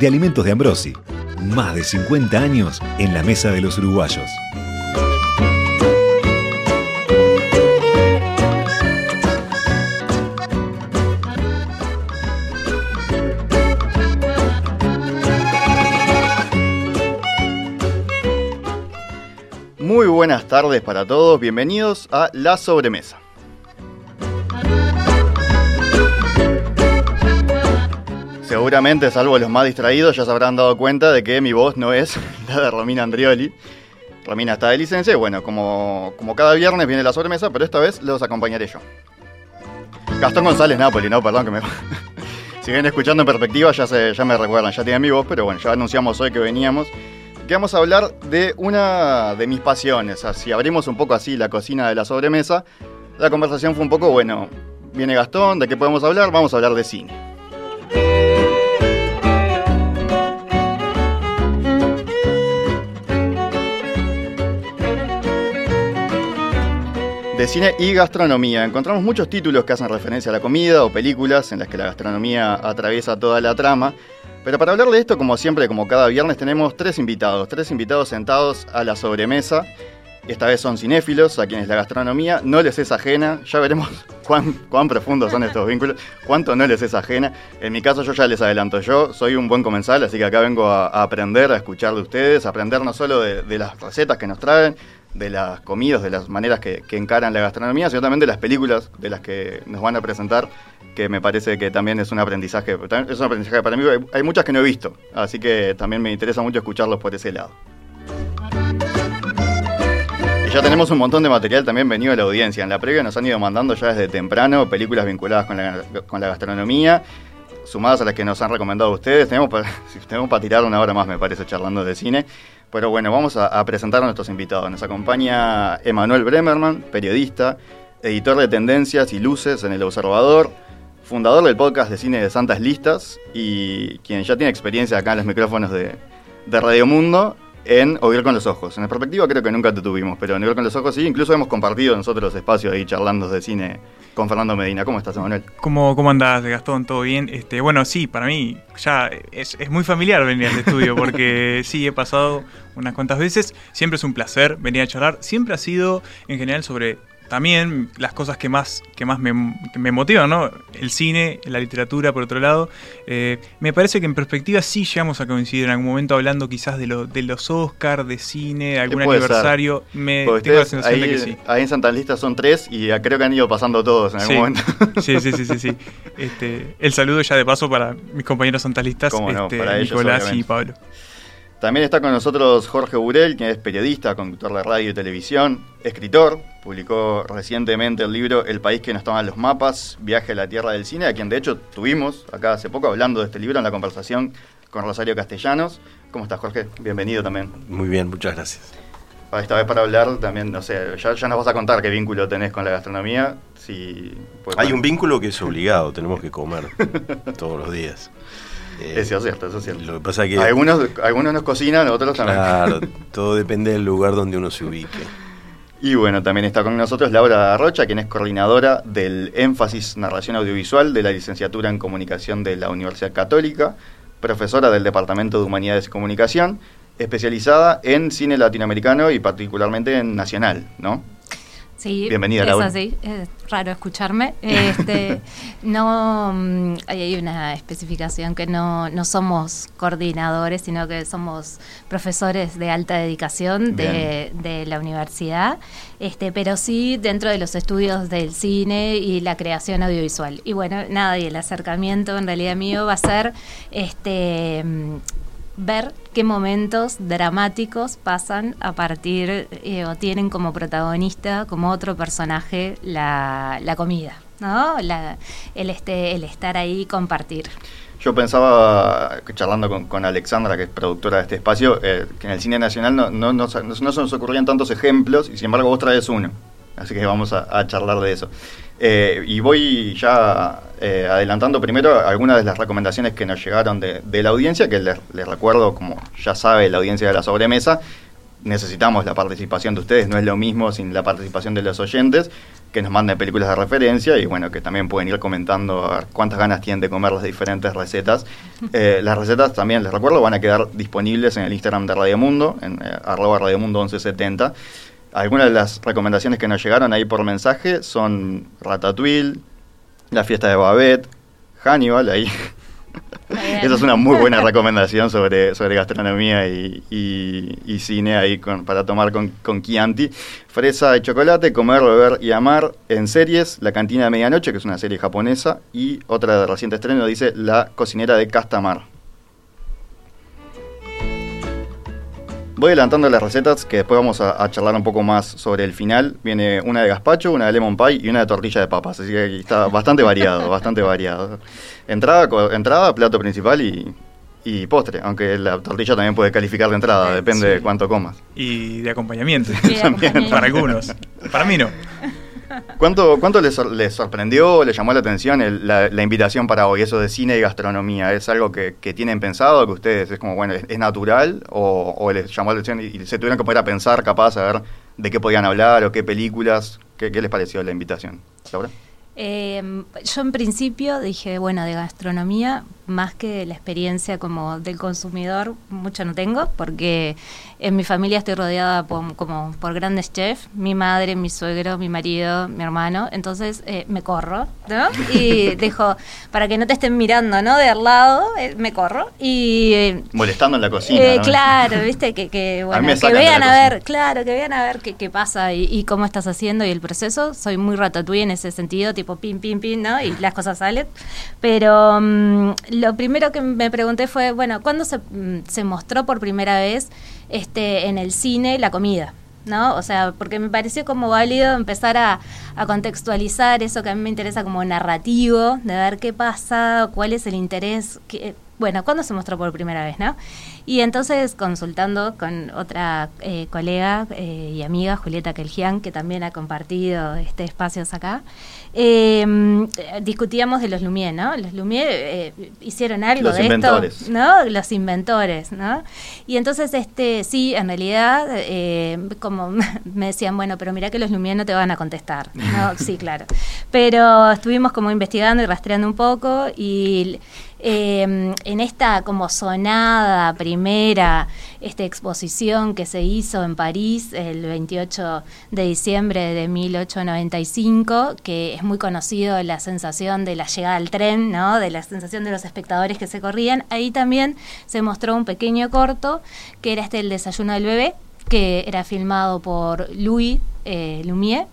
de Alimentos de Ambrosi. Más de 50 años en la mesa de los uruguayos. Muy buenas tardes para todos, bienvenidos a La Sobremesa. Seguramente, salvo los más distraídos, ya se habrán dado cuenta de que mi voz no es la de Romina Andrioli. Romina está de licencia y bueno, como, como cada viernes viene la sobremesa, pero esta vez los acompañaré yo. Gastón González Napoli, no, perdón que me... si vienen escuchando en perspectiva ya, se, ya me recuerdan, ya tienen mi voz, pero bueno, ya anunciamos hoy que veníamos. Que vamos a hablar de una de mis pasiones. Así abrimos un poco así la cocina de la sobremesa. La conversación fue un poco, bueno, viene Gastón, ¿de qué podemos hablar? Vamos a hablar de cine. De cine y gastronomía. Encontramos muchos títulos que hacen referencia a la comida o películas en las que la gastronomía atraviesa toda la trama. Pero para hablar de esto, como siempre, como cada viernes, tenemos tres invitados, tres invitados sentados a la sobremesa. Esta vez son cinéfilos, a quienes la gastronomía no les es ajena. Ya veremos cuán, cuán profundos son estos vínculos, cuánto no les es ajena. En mi caso, yo ya les adelanto, yo soy un buen comensal, así que acá vengo a, aprender, a escuchar de ustedes, a aprender no solo de las recetas que nos traen, de las comidas, de las maneras que, encaran la gastronomía, sino también de las películas de las que nos van a presentar, que me parece que también es un aprendizaje, es un aprendizaje para mí, hay muchas que no he visto, así que también me interesa mucho escucharlos por ese lado. Ya tenemos un montón de material también venido de la audiencia. En la previa nos han ido mandando ya desde temprano películas vinculadas con la, gastronomía, sumadas a las que nos han recomendado ustedes. Tenemos para tirar una hora más, me parece, charlando de cine. Pero bueno, vamos a, presentar a nuestros invitados. Nos acompaña Emanuel Bremerman, periodista, editor de Tendencias y Luces en El Observador, fundador del podcast de cine de Santas Listas y quien ya tiene experiencia acá en los micrófonos de, de Radio Mundo en Oír con los Ojos. En la perspectiva creo que nunca te tuvimos, pero en Oír con los Ojos sí. Incluso hemos compartido nosotros los espacios ahí charlando de cine con Fernando Medina. ¿Cómo estás, Emanuel? ¿Cómo, cómo andás, Gastón? ¿Todo bien? Este, bueno, sí, para mí ya es, es muy familiar venir al estudio porque sí, he pasado unas cuantas veces. Siempre es un placer venir a charlar. Siempre ha sido, en general, sobre también las cosas que más, que más me, motivan, ¿no? El cine, la literatura, por otro lado. Eh, me parece que en perspectiva sí llegamos a coincidir en algún momento hablando quizás de, de los Oscars, de cine, de algún aniversario. Me tengo la sensación ahí, de que sí. Ahí en Santa Lista son tres y creo que han ido pasando todos en algún momento. Sí, sí, sí, sí. sí. Este, el saludo ya de paso para mis compañeros santalistas, este, Nicolás y Pablo. También está con nosotros Jorge Burel, quien es periodista, conductor de radio y televisión, escritor, publicó recientemente el libro El país que nos toman los mapas, Viaje a la Tierra del Cine, a quien de hecho tuvimos acá hace poco hablando de este libro en la conversación con Rosario Castellanos. ¿Cómo estás, Jorge? Bienvenido también. Muy bien, muchas gracias. Esta vez para hablar también, no sé, ya, nos vas a contar qué vínculo tenés con la gastronomía. Si, Hay un vínculo que es obligado, tenemos que comer todos los días. eso es cierto, eso es cierto. Lo que pasa que... Algunos, algunos nos cocinan, otros también. Claro, todo depende del lugar donde uno se ubique. Y bueno, también está con nosotros Laura Rocha, quien es coordinadora del énfasis narración audiovisual de la licenciatura en comunicación de la Universidad Católica, profesora del Departamento de Humanidades y Comunicación, especializada en cine latinoamericano y particularmente en nacional, ¿no? Sí, Bienvenida, es así, es raro escucharme. Este, no mm, hay una especificación que no, no somos coordinadores, sino que somos profesores de alta dedicación de, de, la universidad, este, pero sí dentro de los estudios del cine y la creación audiovisual. Y bueno, nada, y el acercamiento en realidad mío va a ser este mm, ver qué momentos dramáticos pasan a partir eh, o tienen como protagonista, como otro personaje, la, la comida, ¿no? La, el, este, el estar ahí y compartir. Yo pensaba, charlando con, Alexandra, que es productora de este espacio, eh, que en el cine nacional no, no, no, se nos ocurrían tantos ejemplos y sin embargo vos traes uno. Así que vamos a, charlar de eso. Eh, y voy ya eh, adelantando primero algunas de las recomendaciones que nos llegaron de, la audiencia, que les, les, recuerdo, como ya sabe la audiencia de la sobremesa, necesitamos la participación de ustedes, no es lo mismo sin la participación de los oyentes, que nos manden películas de referencia y bueno, que también pueden ir comentando cuántas ganas tienen de comer las diferentes recetas. Eh, las recetas también, les recuerdo, van a quedar disponibles en el Instagram de Radio Mundo, en eh, arroba Radiomundo 1170. Algunas de las recomendaciones que nos llegaron ahí por mensaje son Ratatouille, La fiesta de Babette, Hannibal, ahí esa es una muy buena recomendación sobre, sobre gastronomía y, cine ahí para tomar con, con Chianti. Fresa y chocolate, comer, beber y amar en series. La cantina de medianoche, que es una serie japonesa. Y otra de reciente estreno dice La cocinera de Castamar. Voy adelantando las recetas que después vamos a, charlar un poco más sobre el final. Viene una de gazpacho, una de lemon pie y una de tortilla de papas. Así que está bastante variado, bastante variado. Entrada, entrada plato principal y, postre. Aunque la tortilla también puede calificar de entrada, depende de cuánto comas. Y de acompañamiento. también. Para algunos. Para mí no. ¿Cuánto, cuánto les, sorprendió, le llamó la atención la, invitación para hoy, eso de cine y gastronomía? ¿Es algo que, tienen pensado, que ustedes es como, bueno, es, natural o, les llamó la atención y, se tuvieron que poner a pensar capaz a ver de qué podían hablar o qué películas? ¿Qué, qué les pareció la invitación? Laura. Eh, yo en principio dije, bueno, de gastronomía, más que la experiencia como del consumidor, mucho no tengo, porque en mi familia estoy rodeada por, como por grandes chefs, mi madre, mi suegro, mi marido, mi hermano, entonces eh, me corro, ¿no? Y dejo, para que no te estén mirando, ¿no? De al lado, eh, me corro y... Eh, Molestando en la cocina. Claro, viste, que, que bueno, que vean a ver, claro, que vean a ver qué, qué pasa y, cómo estás haciendo y el proceso. Soy muy ratatouille en ese sentido, tipo pim, pim, pim, ¿no? Y las cosas salen. Pero mm, lo primero que me pregunté fue, bueno, ¿cuándo se, mm, se mostró por primera vez este, en el cine la comida. ¿no? O sea, porque me pareció como válido empezar a, contextualizar eso que a mí me interesa como narrativo, de ver qué pasa, cuál es el interés, bueno, ¿cuándo se mostró por primera vez, no? Y entonces consultando con otra eh, colega eh, y amiga, Julieta Kelgian, que también ha compartido este espacios acá, em, discutíamos de los Lumière, ¿no? Los Lumière eh, hicieron algo de esto, ¿no? Los inventores, ¿no? Y entonces, este, sí, en realidad, como me decían, bueno, pero mira que los Lumière no te van a contestar, ¿no? Sí, claro. Pero estuvimos como investigando y rastreando un poco y eh, en esta como sonada primera esta exposición que se hizo en París el 28 de diciembre de 1895, que es muy conocido la sensación de la llegada al tren, ¿no? de la sensación de los espectadores que se corrían, ahí también se mostró un pequeño corto que era este el desayuno del bebé, que era filmado por Louis eh, Lumière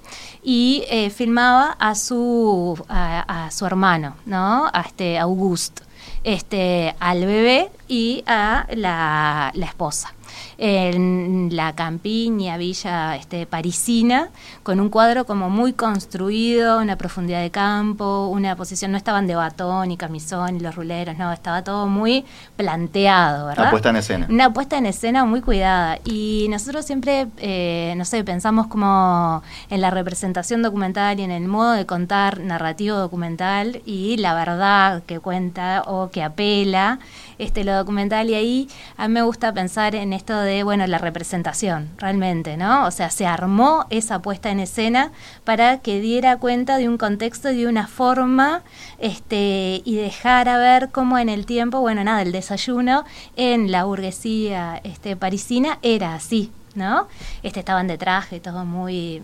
y eh, filmaba a su a, su hermano, ¿no? A este Auguste este, al bebé y a la, la esposa en la campiña, villa este, parisina, con un cuadro como muy construido, una profundidad de campo, una posición, no estaban de batón y camisón y los ruleros, no, estaba todo muy planteado, ¿verdad? Una puesta en escena. Una puesta en escena muy cuidada. Y nosotros siempre, eh, no sé, pensamos como en la representación documental y en el modo de contar narrativo documental y la verdad que cuenta o que apela este, lo documental y ahí a mí me gusta pensar en esto de, bueno, la representación, realmente, ¿no? O sea, se armó esa puesta en escena para que diera cuenta de un contexto y de una forma este, y dejara ver cómo en el tiempo, bueno, nada, el desayuno en la burguesía este, parisina era así, ¿no? Este, estaban de traje, todo muy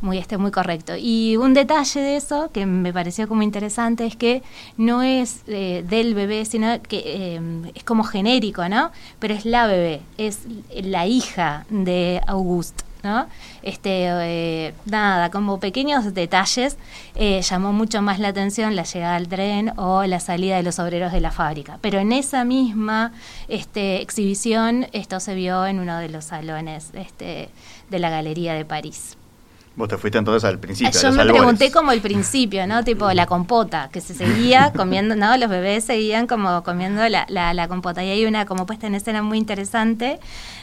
muy, este, muy correcto. Y un detalle de eso que me pareció como interesante es que no es eh, del bebé, sino que eh, es como genérico, ¿no? Pero es la bebé, es la hija de Auguste. ¿No? Este, eh, nada, como pequeños detalles llamó mucho más la atención la llegada al tren o la salida de los obreros de la fábrica. Pero en esa misma este, exhibición esto se vio en uno de los salones este, de la Galería de París. Vos te fuiste entonces al principio. Yo me pregunté como el principio, ¿no? Tipo la compota, que se seguía comiendo, ¿no? Los bebés seguían como comiendo la, la, compota. Y hay una como puesta en escena muy interesante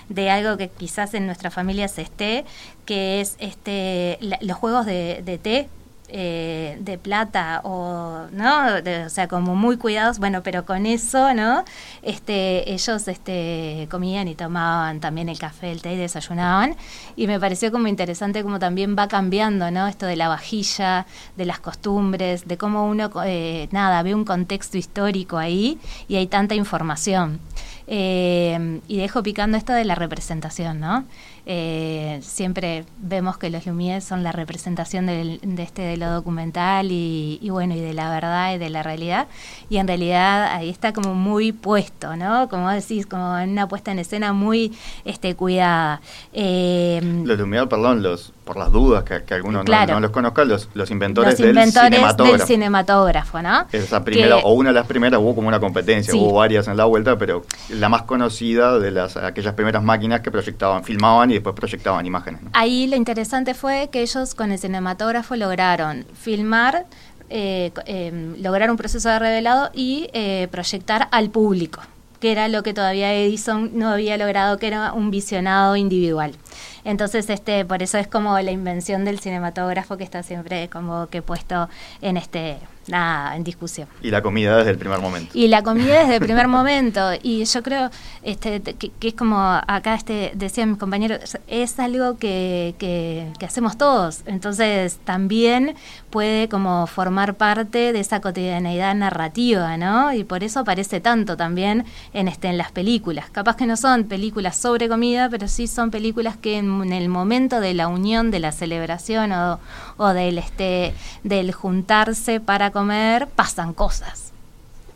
de algo que quizás en nuestra familia se esté, que es este los juegos de, de té eh, de plata o no o sea como muy cuidados. Bueno pero con eso no este ellos este comían y tomaban también el café el té y desayunaban. Y me pareció como interesante como también va cambiando no esto de la vajilla de las costumbres de cómo uno eh, nada ve un contexto histórico ahí y hay tanta información. Eh, y dejo picando esto de la representación no eh, siempre vemos que los Lumière son la representación de este de lo documental y, bueno y de la verdad y de la realidad. Y en realidad ahí está como muy puesto no como decís como en una puesta en escena muy este cuidada. Eh, los Lumière perdón los por las dudas que, que algunos no, los conozcan, los, los inventores, del, cinematógrafo. del cinematógrafo. ¿no? Esa primera, o una de las primeras, hubo como una competencia, hubo varias en la vuelta, pero la más conocida de las aquellas primeras máquinas que proyectaban, filmaban y después proyectaban imágenes. Ahí lo interesante fue que ellos con el cinematógrafo lograron filmar, eh, eh, lograr un proceso de revelado y eh, proyectar al público que era lo que todavía Edison no había logrado, que era un visionado individual. Entonces, este, por eso es como la invención del cinematógrafo que está siempre como que puesto en este nada en discusión. Y la comida desde el primer momento. Y la comida desde el primer momento. Y yo creo este, que, es como acá este, decían mis compañeros, es algo que, que, hacemos todos. Entonces también puede como formar parte de esa cotidianeidad narrativa, ¿no? Y por eso aparece tanto también en, este, en las películas. Capaz que no son películas sobre comida, pero sí son películas que en, el momento de la unión, de la celebración o, o del, este, del juntarse para comer, pasan cosas.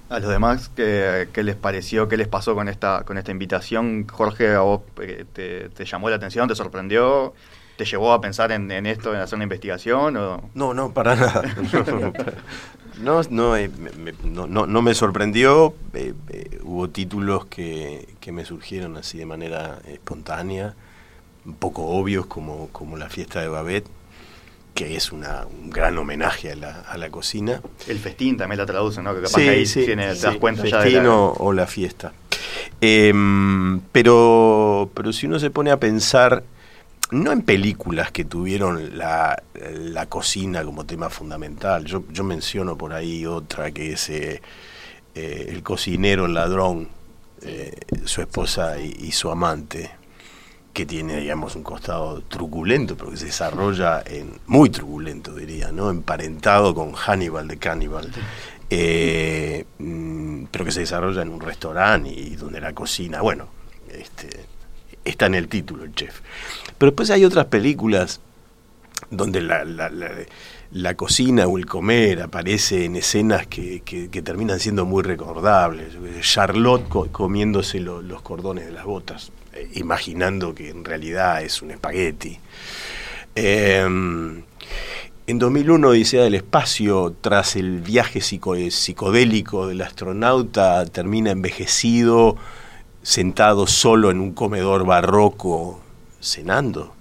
A los demás, ¿qué, les pareció? ¿Qué les pasó con esta, con esta invitación? Jorge, ¿a vos eh, te, llamó la atención? ¿Te sorprendió? ¿Te llevó a pensar en, esto, en hacer una investigación? O? No, no, para nada. no, no, eh, me, no, no, me sorprendió. Eh, hubo títulos que, que, me surgieron así de manera espontánea, un poco obvios, como, como La fiesta de Babette que es una, un gran homenaje a la, a la, cocina. El festín también la traduce, ¿no? Que capaz que ahí tiene, te das cuenta ya de la... o, la fiesta. Em, pero, pero si uno se pone a pensar, no en películas que tuvieron la, la cocina como tema fundamental, yo, yo, menciono por ahí otra que es eh, eh, El cocinero, el ladrón, eh, su esposa y su amante que tiene, digamos, un costado truculento, pero que se desarrolla en, muy truculento, diría, ¿no? Emparentado con Hannibal de Cannibal. Eh, mm, pero que se desarrolla en un restaurante y donde la cocina, bueno, este, está en el título el chef. Pero después hay otras películas donde la, la, la, cocina o el comer aparece en escenas que, que, terminan siendo muy recordables. Charlotte comiéndose los cordones de las botas imaginando que en realidad es un espagueti. Em, en 2001, Odisea del Espacio, tras el viaje psicodélico del astronauta, termina envejecido, sentado solo en un comedor barroco, cenando.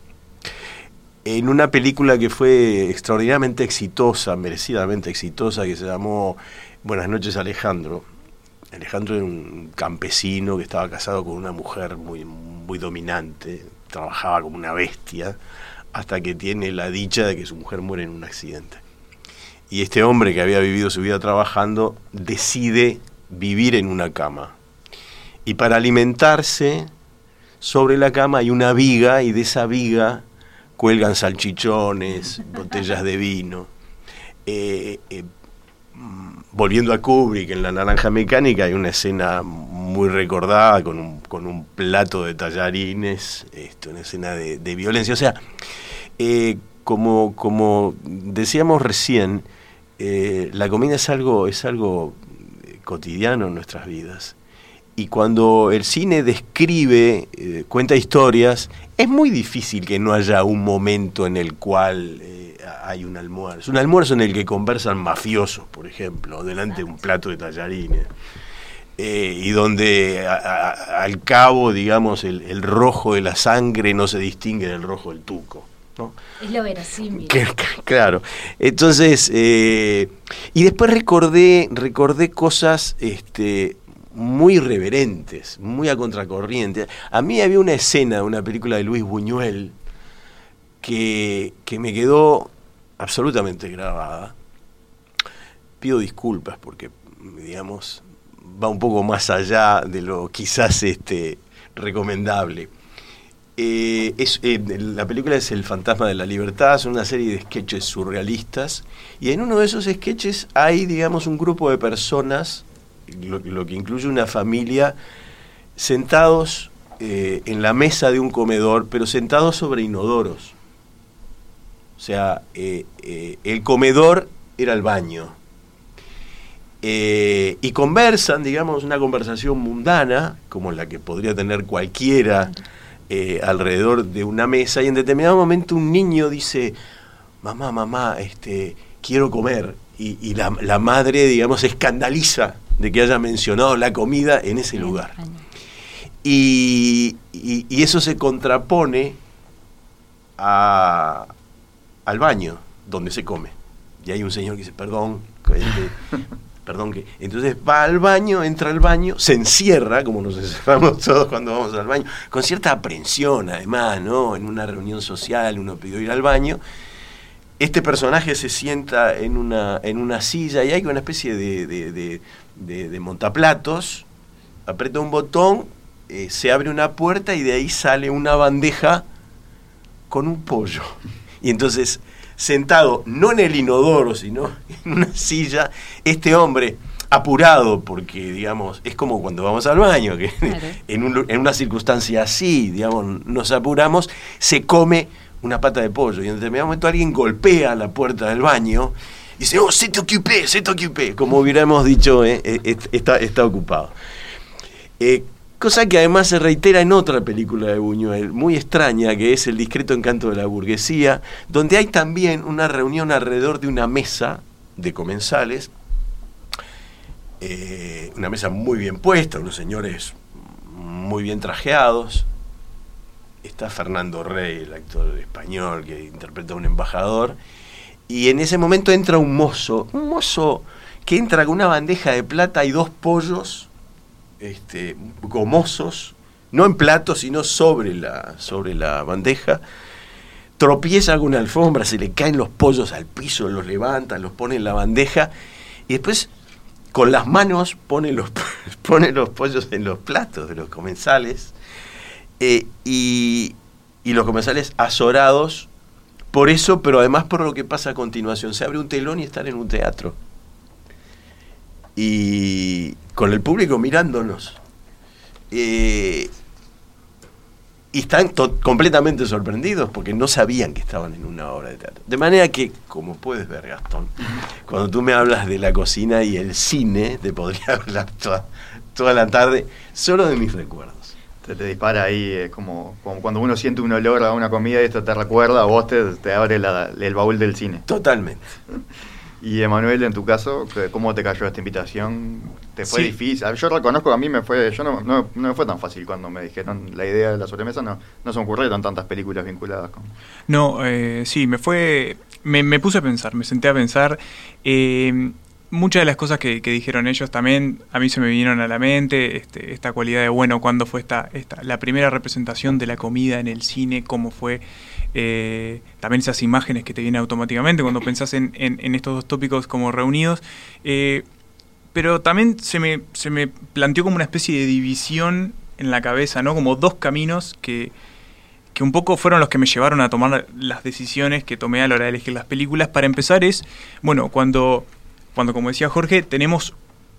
En una película que fue extraordinariamente exitosa, merecidamente exitosa, que se llamó Buenas noches Alejandro, Alejandro era un campesino que estaba casado con una mujer muy, muy dominante, trabajaba como una bestia, hasta que tiene la dicha de que su mujer muere en un accidente. Y este hombre que había vivido su vida trabajando decide vivir en una cama. Y para alimentarse, sobre la cama hay una viga y de esa viga cuelgan salchichones, botellas de vino. Eh, eh, volviendo a Kubrick en La Naranja Mecánica, hay una escena muy recordada con un, con un plato de tallarines, esto, una escena de, violencia. O sea, eh, como, como decíamos recién, eh, la comida es algo, es algo eh, cotidiano en nuestras vidas. Y cuando el cine describe, cuenta historias, es muy difícil que no haya un momento en el cual hay un almuerzo. Un almuerzo en el que conversan mafiosos, por ejemplo, delante de un plato de tallarines. Eh, y donde al cabo, digamos, el, rojo de la sangre no se distingue del rojo del tuco. Es lo verosímil. claro. Entonces, eh, y después recordé, recordé cosas este, muy irreverentes, muy a contracorriente. A mí había una escena de una película de Luis Buñuel que, que me quedó absolutamente grabada. Pido disculpas porque, digamos, va un poco más allá de lo quizás este, recomendable. Eh, eh, la película es El fantasma de la libertad, es una serie de sketches surrealistas y en uno de esos sketches hay, digamos, un grupo de personas, lo, que incluye una familia, sentados eh, en la mesa de un comedor, pero sentados sobre inodoros. O sea, el comedor era el baño. y conversan, digamos, una conversación mundana, como la que podría tener cualquiera eh, alrededor de una mesa y en determinado momento un niño dice, mamá, mamá, este, quiero comer. Y, la, madre, digamos, se escandaliza de que haya mencionado la comida en ese lugar. Y, eso se contrapone a, al baño donde se come. Y hay un señor que dice, perdón, este, perdón que. Entonces va al baño, entra al baño, se encierra, como nos encerramos todos cuando vamos al baño, con cierta aprensión además, ¿no? En una reunión social uno pidió ir al baño. Este personaje se sienta en una, en una silla y hay una especie de, de, montaplatos, aprieta un botón, eh, se abre una puerta y de ahí sale una bandeja con un pollo. Y entonces sentado no en el inodoro, sino en una silla, este hombre apurado, porque digamos, es como cuando vamos al baño, que en, en, una circunstancia así, digamos, nos apuramos, se come una pata de pollo. Y en determinado momento alguien golpea la puerta del baño y dice, oh, se te ocupé, se te ocupé, como hubiéramos dicho, eh, eh, está, está ocupado. Eh, Cosa que además se reitera en otra película de Buñuel, muy extraña, que es El discreto encanto de la burguesía, donde hay también una reunión alrededor de una mesa de comensales, eh, una mesa muy bien puesta, unos señores muy bien trajeados. Está Fernando Rey, el actor español que interpreta a un embajador, y en ese momento entra un mozo, un mozo que entra con una bandeja de plata y dos pollos este, gomosos, no en plato, sino sobre la, sobre la bandeja. Tropieza con una alfombra, se le caen los pollos al piso, los levanta, los pone en la bandeja y después con las manos pone los, pone los pollos en los platos de los comensales eh, y, y los comensales azorados por eso, pero además por lo que pasa a continuación. Se abre un telón y están en un teatro y con el público mirándonos. Eh, y están completamente sorprendidos porque no sabían que estaban en una obra de teatro. De manera que, como puedes ver, Gastón, cuando tú me hablas de la cocina y el cine, te podría hablar toda, la tarde solo de mis recuerdos. Te, te dispara ahí, es como, cuando uno siente un olor a una comida y esto te recuerda, a vos te, te abre el baúl del cine. Totalmente. Y Emanuel, en tu caso, ¿cómo te cayó esta invitación? ¿Te fue difícil? Yo reconozco, a mí me fue, yo no, no, me fue tan fácil cuando me dijeron la idea de la sobremesa, no, no se me ocurrieron tantas películas vinculadas con... No, eh, sí, me fue, me, me, puse a pensar, me senté a pensar. Eh, muchas de las cosas que, dijeron ellos también a mí se me vinieron a la mente, este, esta cualidad de, bueno, cuando fue esta, esta, la primera representación de la comida en el cine, cómo fue, eh, también esas imágenes que te vienen automáticamente cuando pensás en, estos dos tópicos como reunidos. Eh, pero también se me, se me planteó como una especie de división en la cabeza, ¿no? Como dos caminos que, que un poco fueron los que me llevaron a tomar las decisiones que tomé a la hora de elegir las películas. Para empezar es, bueno, cuando cuando, como decía Jorge, tenemos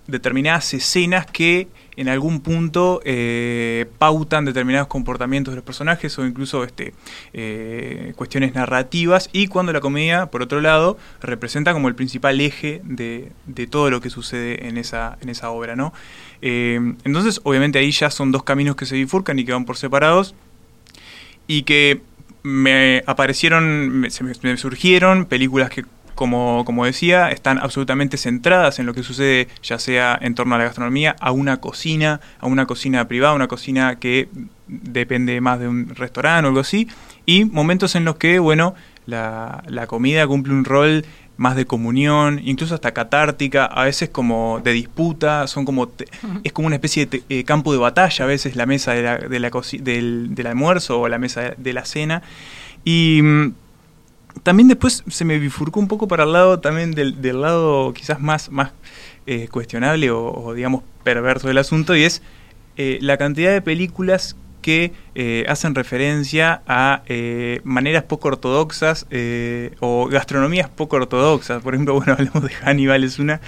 determinadas escenas que en algún punto eh, pautan determinados comportamientos de los personajes o incluso este, eh, cuestiones narrativas y cuando la comedia, por otro lado, representa como el principal eje de, todo lo que sucede en esa, en esa obra. ¿no? Eh, entonces, obviamente ahí ya son dos caminos que se bifurcan y que van por separados y que me aparecieron, se me surgieron películas que como, como decía, están absolutamente centradas en lo que sucede, ya sea en torno a la gastronomía, a una cocina, a una cocina privada, una cocina que depende más de un restaurante o algo así, y momentos en los que, bueno, la, la comida cumple un rol más de comunión, incluso hasta catártica, a veces como de disputa, son como es como una especie de eh, campo de batalla, a veces la mesa de la, de la del, del, almuerzo o la mesa de, la cena. Y mm, también después se me bifurcó un poco para el lado también del, del lado quizás más, más eh, cuestionable o, digamos perverso del asunto, y es eh, la cantidad de películas que eh, hacen referencia a eh, maneras poco ortodoxas eh, o gastronomías poco ortodoxas. Por ejemplo, bueno, hablamos de Hannibal, es una,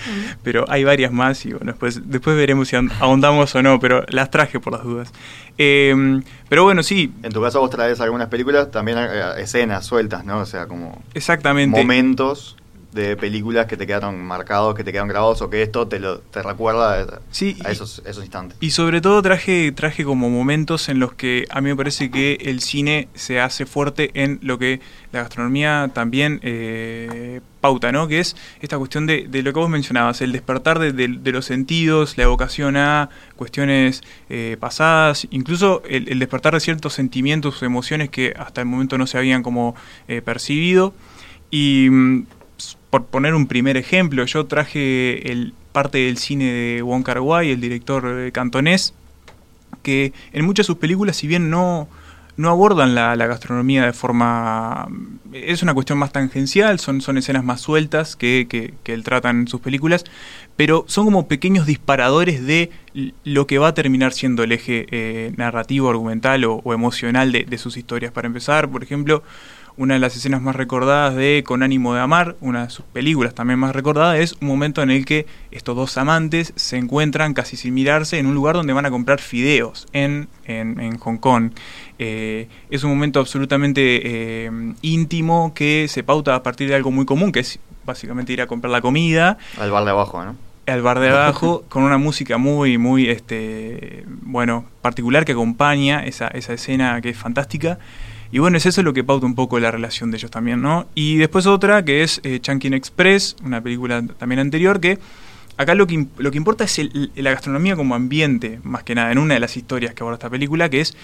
pero hay varias más y bueno, después, después veremos si ahondamos o no, pero las traje por las dudas. Em, pero bueno, sí. En tu caso vos traes algunas películas, también escenas sueltas, ¿no? O sea, como... Exactamente. Momentos de películas que te quedaron marcados, que te quedan grabados o que esto te lo te recuerda a esos, esos instantes. Y sobre todo traje, traje como momentos en los que a mí me parece que el cine se hace fuerte en lo que la gastronomía también eh, pauta, ¿no? Que es esta cuestión de, de, lo que vos mencionabas, el despertar de, de, los sentidos, la evocación a cuestiones eh, pasadas, incluso el, despertar de ciertos sentimientos o emociones que hasta el momento no se habían como eh, percibido. Y mm, por poner un primer ejemplo, yo traje el, parte del cine de Wong Kar Wai, el director eh, cantonés, que en muchas de sus películas, si bien no, no abordan la, gastronomía de forma... Es una cuestión más tangencial, son, escenas más sueltas que, que, él trata en sus películas, pero son como pequeños disparadores de lo que va a terminar siendo el eje eh, narrativo, argumental o, emocional de, de, sus historias. Para empezar, por ejemplo, una de las escenas más recordadas de Con ánimo de amar, una de sus películas también más recordada, es un momento en el que estos dos amantes se encuentran casi sin mirarse en un lugar donde van a comprar fideos en, en, Hong Kong. Eh, es un momento absolutamente eh, íntimo que se pauta a partir de algo muy común, que es básicamente ir a comprar la comida. Al bar de abajo, ¿no? Al bar de abajo, con una música muy, muy, este, bueno, particular que acompaña esa, esa escena que es fantástica. Y bueno, es eso lo que pauta un poco la relación de ellos también, ¿no? Y después otra que es eh, Chunkin Express, una película también anterior, que acá lo que, lo que importa es la gastronomía como ambiente, más que nada, en una de las historias que aborda esta película, que es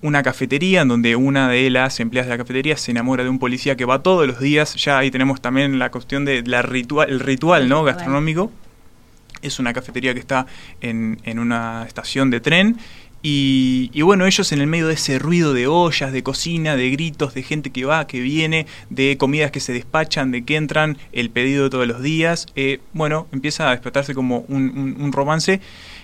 una cafetería en donde una de las empleadas de la cafetería se enamora de un policía que va todos los días. Ya ahí tenemos también la cuestión de la ritual, el ritual, ¿no? gastronómico. Es una cafetería que está en, en una estación de tren y, bueno, ellos en el medio de ese ruido de ollas, de cocina, de gritos, de gente que va, que viene, de comidas que se despachan, de que entran, el pedido de todos los días, eh, bueno, empieza a despertarse como un, romance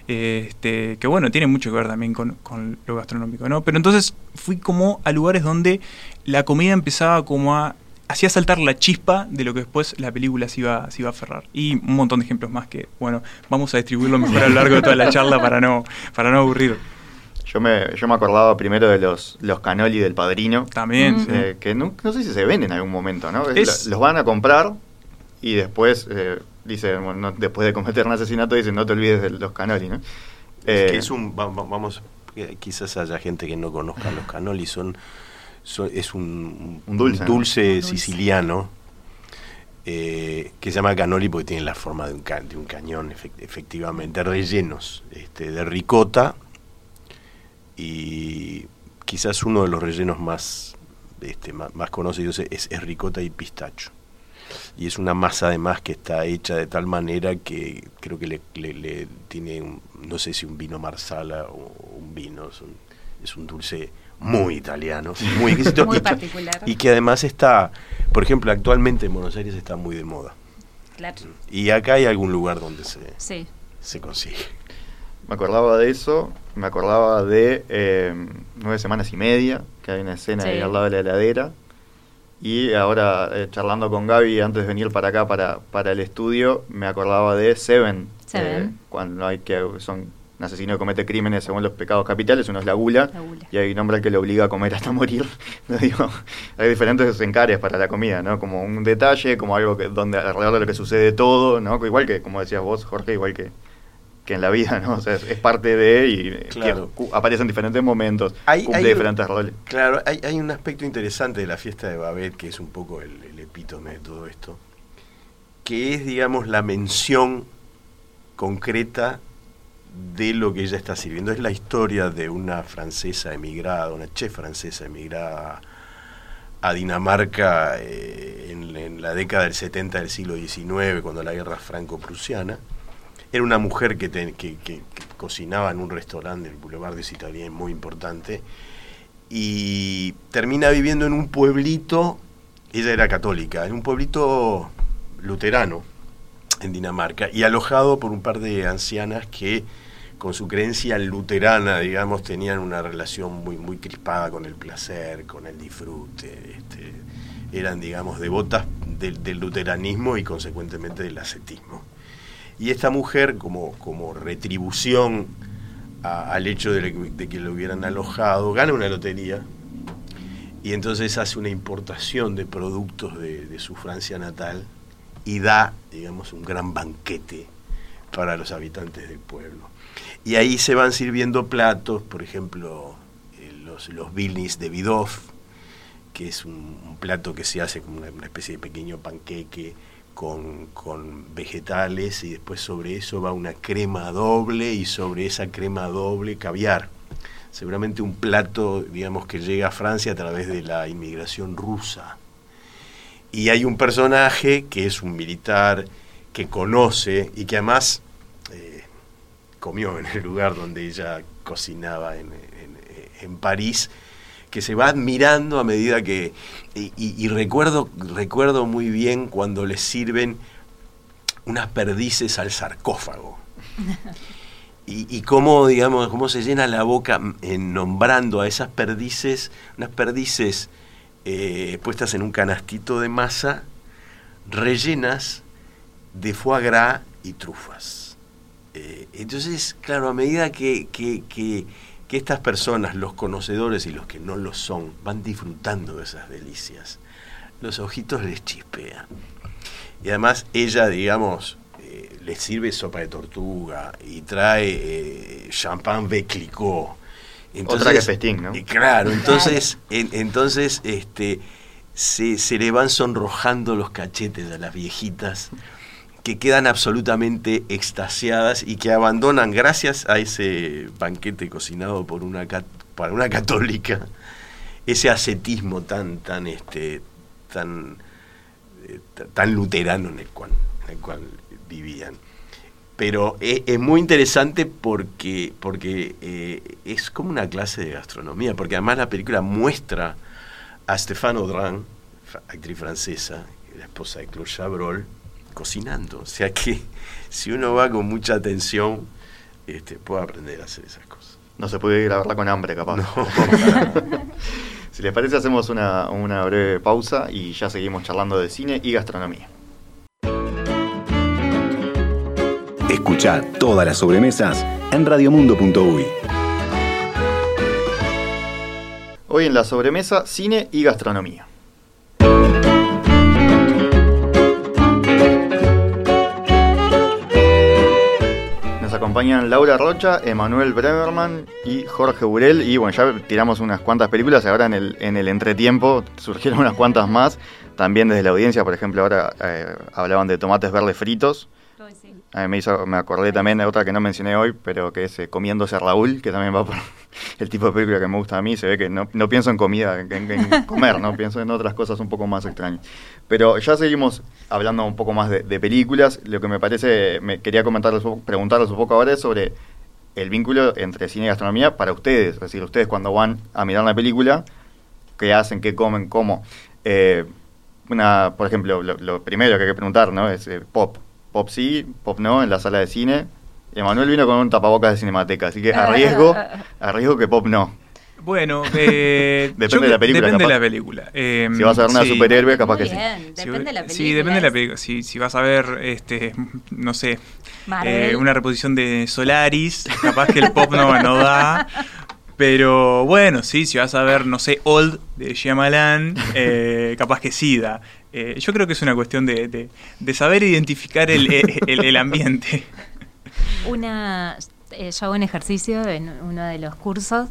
eh, este, que bueno, tiene mucho que ver también con, lo gastronómico, ¿no? Pero entonces fui como a lugares donde la comida empezaba como a hacía saltar la chispa de lo que después la película se iba, se iba a aferrar. Y un montón de ejemplos más que, bueno, vamos a distribuirlo mejor a lo largo de toda la charla para no, para no aburrir. Yo me, yo me acordaba primero de los, los canoli del padrino. También. Eh, que no, no, sé si se ven en algún momento, ¿no? Los van a comprar y después, eh, dice, después de cometer un asesinato, dicen no te olvides de los canoli, ¿no? es que es un, vamos, quizás haya gente que no conozca los canoli, son, es un, un dulce, dulce siciliano. Eh, que se llama canoli porque tiene la forma de un, de un cañón, efectivamente, rellenos este, de ricota y quizás uno de los rellenos más, este, más, conocidos es, ricota y pistacho. Y es una masa además que está hecha de tal manera que creo que le, tiene, no sé si un vino marsala o un vino, es un, dulce muy italiano, muy muy particular. Y que además está, por ejemplo, actualmente en Buenos Aires está muy de moda. Claro. Y acá hay algún lugar donde se, se consigue. Me acordaba de eso, me acordaba de eh, nueve semanas y media, que hay una escena ahí al lado de la heladera. Y ahora, eh, charlando con Gaby antes de venir para acá, para, para el estudio, me acordaba de Seven. Seven. Eh, cuando hay que son un asesino que comete crímenes según los pecados capitales, uno es la gula, y hay un hombre que le obliga a comer hasta morir. digo, hay diferentes encares para la comida, ¿no? Como un detalle, como algo que donde alrededor de lo que sucede todo, ¿no? Igual que, como decías vos, Jorge, igual que en la vida, ¿no? O sea, es, parte de y claro. aparece en diferentes momentos, hay, cumple diferentes roles. Claro, hay, hay, un aspecto interesante de la fiesta de Babet, que es un poco el, epítome de todo esto, que es, digamos, la mención concreta de lo que ella está sirviendo. Es la historia de una francesa emigrada, una chef francesa emigrada a Dinamarca eh, en, la década del 70 del siglo XIX, cuando la guerra franco-prusiana. Era una mujer que, que, cocinaba en un restaurante del Boulevard de Citalien muy importante y termina viviendo en un pueblito, ella era católica, en un pueblito luterano en Dinamarca y alojado por un par de ancianas que con su creencia luterana, digamos, tenían una relación muy, muy crispada con el placer, con el disfrute, este, eran, digamos, devotas del, luteranismo y consecuentemente del ascetismo. Y esta mujer, como, como retribución al hecho de, que lo hubieran alojado, gana una lotería y entonces hace una importación de productos de, su Francia natal y da, digamos, un gran banquete para los habitantes del pueblo. Y ahí se van sirviendo platos, por ejemplo, eh, los, los bilnis de Vidov, que es un, plato que se hace como una, especie de pequeño panqueque con, con, vegetales y después sobre eso va una crema doble y sobre esa crema doble caviar. Seguramente un plato, digamos, que llega a Francia a través de la inmigración rusa. Y hay un personaje que es un militar que conoce y que además eh, comió en el lugar donde ella cocinaba en, París, que se va admirando a medida que... Y, recuerdo, recuerdo muy bien cuando le sirven unas perdices al sarcófago. Y, cómo, digamos, cómo se llena la boca nombrando a esas perdices, unas perdices eh, puestas en un canastito de masa, rellenas de foie gras y trufas. Eh, entonces, claro, a medida que, que, estas personas, los conocedores y los que no lo son, van disfrutando de esas delicias, los ojitos les chispean. Y además ella, digamos, eh, les sirve sopa de tortuga y trae champán Beclicot entonces, Otra que festín, ¿no? claro, entonces, entonces este, se, se, le van sonrojando los cachetes a las viejitas que quedan absolutamente extasiadas y que abandonan, gracias a ese banquete cocinado por una, para una católica, ese ascetismo tan, tan, este, tan, eh, tan luterano en el cual, en el cual vivían. Pero es, muy interesante porque, porque eh, es como una clase de gastronomía, porque además la película muestra a Stéphane Audran, actriz francesa, la esposa de Claude Chabrol, cocinando. O sea que si uno va con mucha atención, este, puede aprender a hacer esas cosas. No se puede ir a verla con hambre, capaz. si les parece, hacemos una, una breve pausa y ya seguimos charlando de cine y gastronomía. Escucha todas las sobremesas en radiomundo.uy. Hoy en la sobremesa, cine y gastronomía. Acompañan Laura Rocha, Emanuel Bremerman y Jorge Burel. Y bueno, ya tiramos unas cuantas películas. Ahora en el, en el entretiempo surgieron unas cuantas más. También desde la audiencia, por ejemplo, ahora eh, hablaban de tomates verdes fritos. A mí me, hizo, me acordé también de otra que no mencioné hoy, pero que es eh, Comiéndose a Raúl, que también va por el tipo de película que me gusta a mí. Se ve que no, no pienso en comida, en, comer, ¿no? Pienso en otras cosas un poco más extrañas. Pero ya seguimos hablando un poco más de, películas. Lo que me parece, me quería comentarles, preguntarles un poco ahora es sobre el vínculo entre cine y gastronomía para ustedes. Es decir, ustedes cuando van a mirar una película, ¿qué hacen, qué comen, cómo? Eh, una, por ejemplo, lo, primero que hay que preguntar, ¿no? Es eh, pop pop sí, pop no, en la sala de cine. Emanuel vino con un tapabocas de cinemateca, así que arriesgo, arriesgo que pop no. Bueno, eh, depende de la película. Depende de la película. Em, si vas a ver una superhéroe, capaz que sí. Depende de la película. Sí, depende de la película. Si, si vas a ver, este, no sé, eh, una reposición de Solaris, capaz que el pop no, no da. Pero bueno, sí, si vas a ver, no sé, Old de Shyamalan, eh, capaz que sí da. Eh, yo creo que es una cuestión de, saber identificar el, ambiente. Una, eh, yo hago un ejercicio en uno de los cursos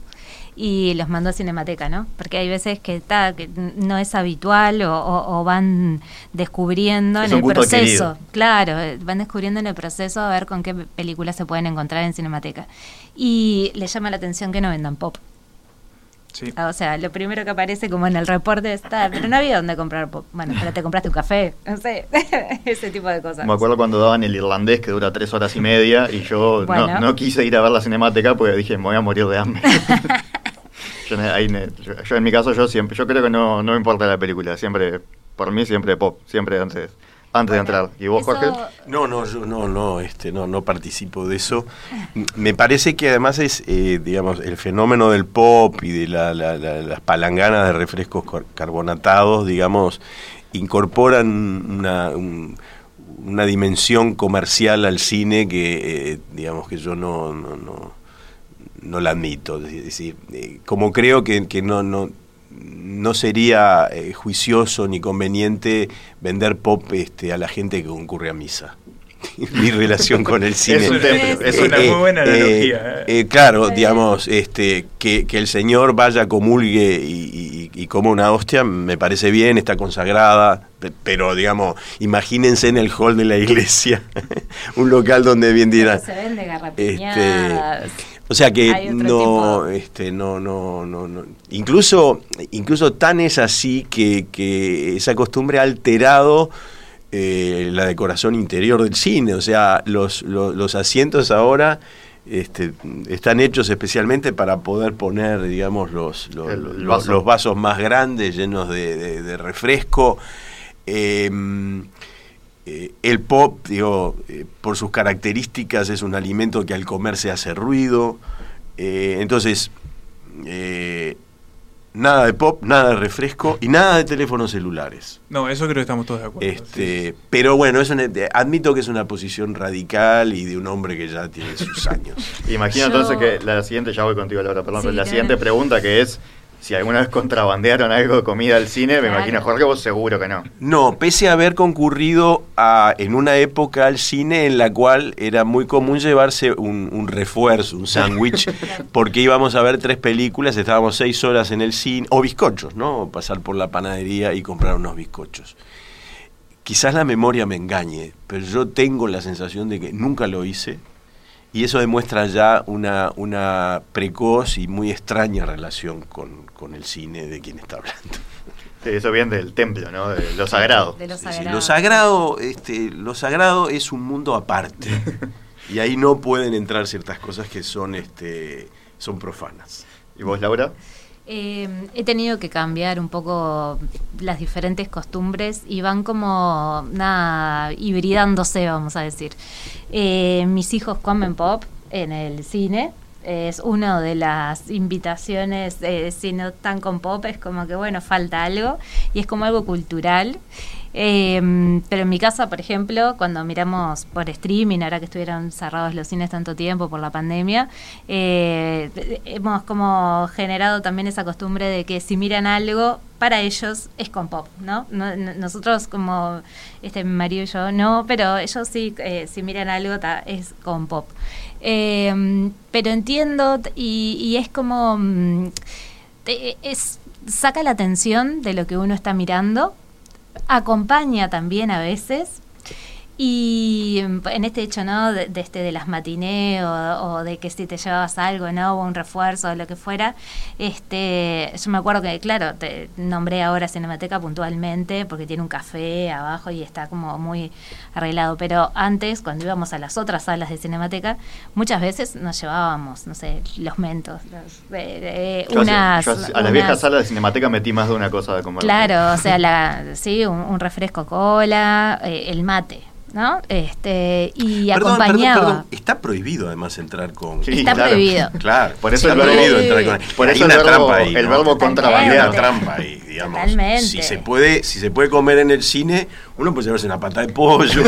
y los mando a Cinemateca, ¿no? Porque hay veces que, está que no es habitual o, van descubriendo en el proceso. Claro, van descubriendo en el proceso a ver con qué películas se pueden encontrar en Cinemateca. Y le llama la atención que no vendan pop. Ah, o sea, lo primero que aparece como en el reporte está, pero no había dónde comprar pop. Bueno, pero te compraste un café, no sé, ese tipo de cosas. Me acuerdo cuando daban el irlandés que dura tres horas y media y yo no, no, quise ir a ver la cinemática porque dije, me voy a morir de hambre. yo, en mi caso, yo siempre, yo creo que no, no me importa la película, siempre, por mí siempre pop, siempre antes antes de entrar. ¿Y vos, Jorge? No, no, yo no, no, este, no, no participo de eso. Me parece que además es, eh, digamos, el fenómeno del pop y de las palanganas de refrescos carbonatados, digamos, incorporan una, una dimensión comercial al cine que, eh, digamos, que yo no, no, no, no la admito. Es decir, eh, como creo que, que no, no no sería eh, juicioso ni conveniente vender pop este, a la gente que concurre a misa. Mi relación con el cine. Es, una muy buena eh, analogía. Eh, claro, digamos, este, que, el Señor vaya, comulgue y, y, coma una hostia, me parece bien, está consagrada, pero digamos, imagínense en el hall de la iglesia, un local donde bien dirán. Se vende este, o sea que no, este, no, no, no, Incluso, incluso tan es así que, que esa costumbre ha alterado eh, la decoración interior del cine. O sea, los, los, asientos ahora este, están hechos especialmente para poder poner, digamos, los, los, vasos más grandes llenos de, refresco. Em, eh, el pop, digo, eh, por sus características es un alimento que al comer se hace ruido. Eh, entonces, nada de pop, nada de refresco y nada de teléfonos celulares. No, eso creo que estamos todos de acuerdo. Este, Pero bueno, es admito que es una posición radical y de un hombre que ya tiene sus años. Imagino entonces que la siguiente, ya voy contigo Laura, perdón, la siguiente pregunta que es si alguna vez contrabandearon algo de comida al cine, me imagino, Jorge, vos seguro que no. No, pese a haber concurrido a, en una época al cine en la cual era muy común llevarse un, refuerzo, un sándwich, porque íbamos a ver tres películas, estábamos seis horas en el cine, o bizcochos, ¿no? Pasar por la panadería y comprar unos bizcochos. Quizás la memoria me engañe, pero yo tengo la sensación de que nunca lo hice y eso demuestra ya una, una precoz y muy extraña relación con, el cine de quien está hablando. eso viene del templo, ¿no? De lo sagrado. lo, sagrado. este, lo sagrado es un mundo aparte. y ahí no pueden entrar ciertas cosas que son, este, son profanas. ¿Y vos, Laura? Eh, he tenido que cambiar un poco las diferentes costumbres y van como nada hibridándose, vamos a decir. Eh, mis hijos comen pop en el cine. Es una de las invitaciones, eh, si no están con pop, es como que bueno, falta algo y es como algo cultural. Eh, pero en mi casa, por ejemplo, cuando miramos por streaming, ahora que estuvieron cerrados los cines tanto tiempo por la pandemia, eh, hemos como generado también esa costumbre de que si miran algo, para ellos es con pop, ¿no? nosotros como este mi marido y yo no, pero ellos sí, eh, si miran algo es con pop. Eh, pero entiendo y, y es como mm, es saca la atención de lo que uno está mirando acompaña también a veces y en este hecho, ¿no? De, este de las matiné o, de que si te llevabas algo, ¿no? O un refuerzo o lo que fuera, este, yo me acuerdo que, claro, te nombré ahora Cinemateca puntualmente porque tiene un café abajo y está como muy arreglado. Pero antes, cuando íbamos a las otras salas de Cinemateca, muchas veces nos llevábamos, no sé, los mentos, unas, a las viejas salas de Cinemateca metí más de una cosa de comer. Claro, o sea, la, sí, un, refresco cola, eh, el mate ¿no? Este, y acompañaba. Está prohibido además entrar con. está prohibido. Claro, por eso está prohibido entrar con. Por eso una el trampa ahí. El verbo contrabandear. trampa ahí, digamos. Totalmente. Si se puede, si se puede comer en el cine, uno puede llevarse una pata de pollo,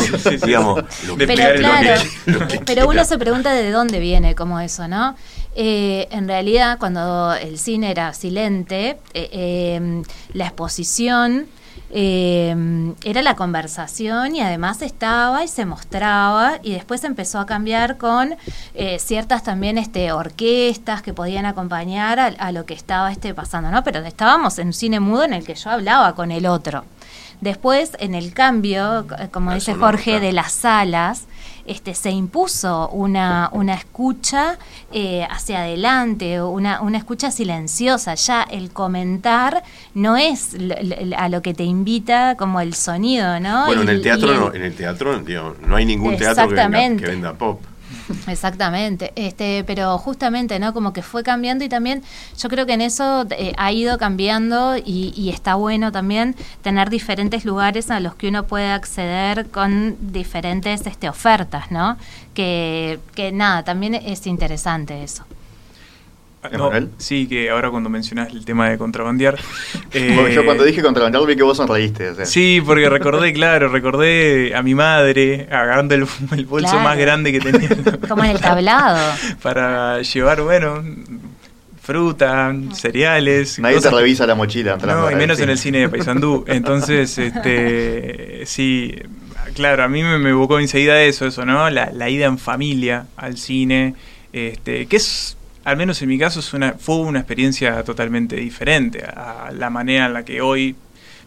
digamos. pero claro, pero uno se pregunta de dónde viene como eso, ¿no? Eh, en realidad, cuando el cine era silente, eh, eh, la exposición eh, era la conversación y además estaba y se mostraba y después empezó a cambiar con eh, ciertas también este, orquestas que podían acompañar a, lo que estaba este, pasando, ¿no? Pero estábamos en un cine mudo en el que yo hablaba con el otro. Después, en el cambio, como dice Jorge, de las salas, este, se impuso una, una escucha eh, hacia adelante, una, una escucha silenciosa. Ya el comentar no es a lo que te invita como el sonido, ¿no? Bueno, en el teatro, no, en el teatro no hay ningún teatro que que venda pop. Exactamente, este, pero justamente, ¿no? Como que fue cambiando y también yo creo que en eso eh, ha ido cambiando y, está bueno también tener diferentes lugares a los que uno puede acceder con diferentes este, ofertas, ¿no? Que, que nada, también es interesante eso. No, sí, que ahora cuando mencionas el tema de contrabandear. Eh, yo cuando dije contrabandear vi que vos sonreíste. Sí, porque recordé, claro, recordé a mi madre agarrando el, bolso más grande que tenía. Como en el tablado. Para llevar, bueno, fruta, cereales. Nadie te revisa la mochila. No, y menos en el cine de Paysandú. Entonces, este, sí, claro, a mí me, me evocó enseguida eso, eso, ¿no? La, la ida en familia al cine, este, que es al menos en mi caso, es una, fue una experiencia totalmente diferente a la manera en la que hoy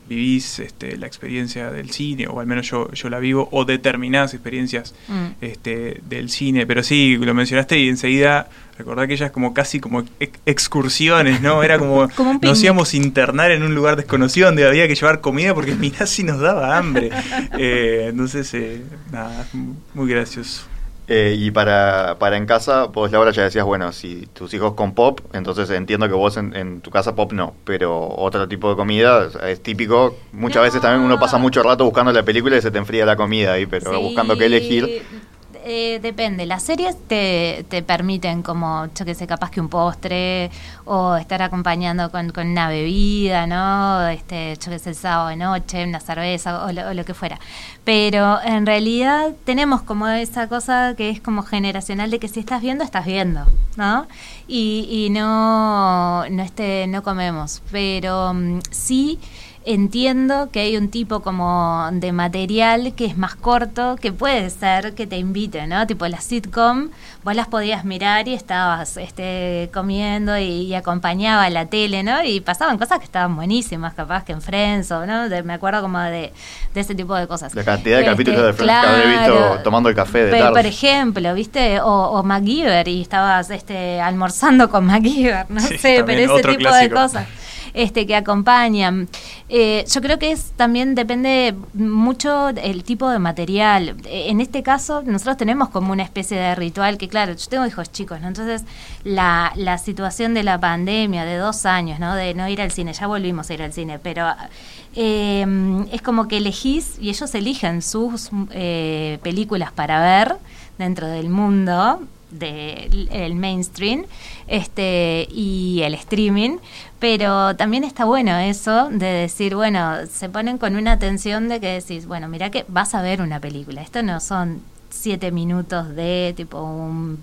vivís este, la experiencia del cine, o al menos yo, yo la vivo, o determinadas experiencias mm. este, del cine. Pero sí, lo mencionaste y enseguida recordá que ellas como casi como excursiones, ¿no? Era como, nos íbamos a internar en un lugar desconocido donde había que llevar comida porque mirá si nos daba hambre. Eh, entonces, eh, nada, muy gracioso. Eh, y para, para en casa, vos Laura ya decías, bueno, si tus hijos con pop, entonces entiendo que vos en, tu casa pop no, pero otro tipo de comida es típico. Muchas veces también uno pasa mucho rato buscando la película y se te enfría la comida ahí, pero buscando qué elegir. Eh, depende, las series te, te permiten como, yo que sé, capaz que un postre o estar acompañando con, con una bebida, ¿no? Este, yo que sé, el sábado de noche, una cerveza o lo, que fuera. Pero en realidad tenemos como esa cosa que es como generacional de que si estás viendo, estás viendo, ¿no? Y, y no, no, este, no comemos. Pero mm, sí entiendo que hay un tipo como de material que es más corto, que puede ser que te invite, ¿no? Tipo la sitcom, vos las podías mirar y estabas este, comiendo y, acompañaba la tele, ¿no? Y pasaban cosas que estaban buenísimas, capaz que en Friends o, ¿no? me acuerdo como de, ese tipo de cosas. La cantidad de este, capítulos de Friends que había visto tomando el café de tarde. Por ejemplo, ¿viste? O, o MacGyver y estabas este, almorzando con MacGyver, no sé, pero ese tipo de cosas este, que acompañan. Eh, yo creo que es también depende mucho el tipo de material. Eh, en este caso, nosotros tenemos como una especie de ritual que, claro, yo tengo hijos chicos, ¿no? Entonces, la, la situación de la pandemia, de dos años, ¿no? De no ir al cine, ya volvimos a ir al cine, pero eh, es como que elegís y ellos eligen sus películas para ver dentro del mundo del mainstream este y el streaming. Pero también está bueno eso de decir bueno se ponen con una atención de que decís bueno mira que vas a ver una película. Esto no son siete minutos de tipo un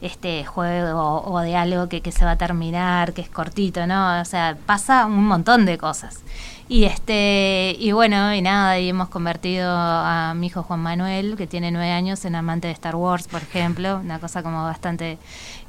este juego o de algo que, que se va a terminar que es cortito no o sea pasa un montón de cosas y este y bueno, y nada, y hemos convertido a mi hijo Juan Manuel, que tiene nueve años, en amante de Star Wars, por ejemplo, una cosa como bastante...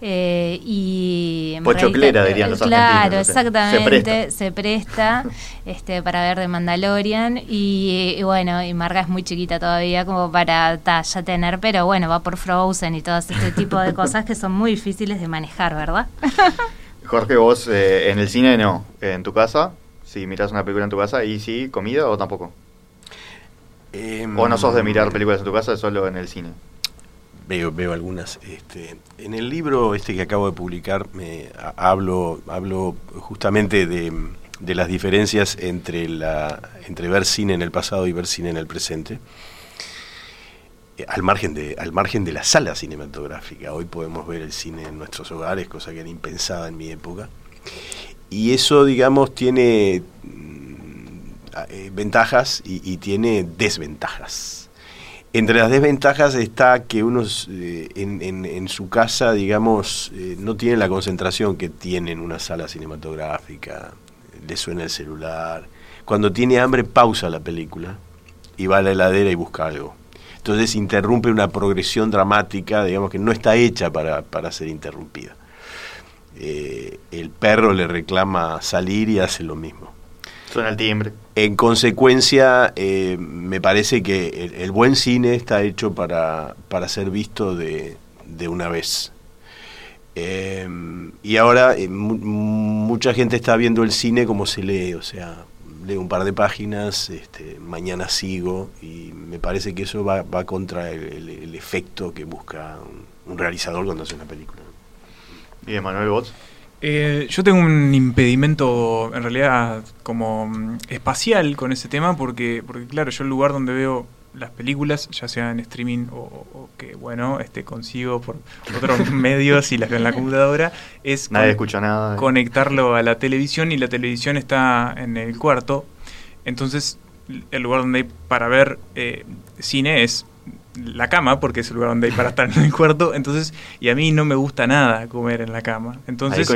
Eh, y Pochoclera, dirían los Claro, exactamente, se presta, este, para ver de Mandalorian, y, bueno, y Marga es muy chiquita todavía como para ya tener, pero bueno, va por Frozen y todo este tipo de cosas que son muy difíciles de manejar, ¿verdad? Jorge, vos eh, en el cine no, en tu casa si miras una película en tu casa y sí, comida o tampoco. Em, o no sos de mirar películas en tu casa, solo en el cine. Veo, veo algunas. Este, en el libro este que acabo de publicar me hablo, hablo justamente de, de, las diferencias entre la, entre ver cine en el pasado y ver cine en el presente. Eh, al margen de, al margen de la sala cinematográfica. Hoy podemos ver el cine en nuestros hogares, cosa que era impensada en mi época. Y eso, digamos, tiene mm, eh, ventajas y, tiene desventajas. Entre las desventajas está que uno eh, en, su casa, digamos, eh, no tiene la concentración que tiene en una sala cinematográfica, le suena el celular, cuando tiene hambre pausa la película y va a la heladera y busca algo. Entonces interrumpe una progresión dramática, digamos que no está hecha para, para ser interrumpida. Eh, el perro le reclama salir y hace lo mismo. Suena el timbre. En consecuencia, eh, me parece que el, buen cine está hecho para, para ser visto de, de una vez. Eh, y ahora mucha gente está viendo el cine como se lee, o sea, leo un par de páginas, este, mañana sigo, y me parece que eso va, va contra el, efecto que busca un, un realizador cuando hace una película. ¿Y Emanuel Bots? Eh, yo tengo un impedimento, en realidad, como mm, espacial con ese tema, porque, porque claro, yo el lugar donde veo las películas, ya sea en streaming o, que, bueno, este consigo por otros medios y las veo en la computadora, es Nadie escucha nada. conectarlo a la televisión y la televisión está en el cuarto. Entonces, el lugar donde hay para ver eh, cine es la cama, porque es el lugar donde hay para estar en el cuarto, entonces, y a mí no me gusta nada comer en la cama. Entonces,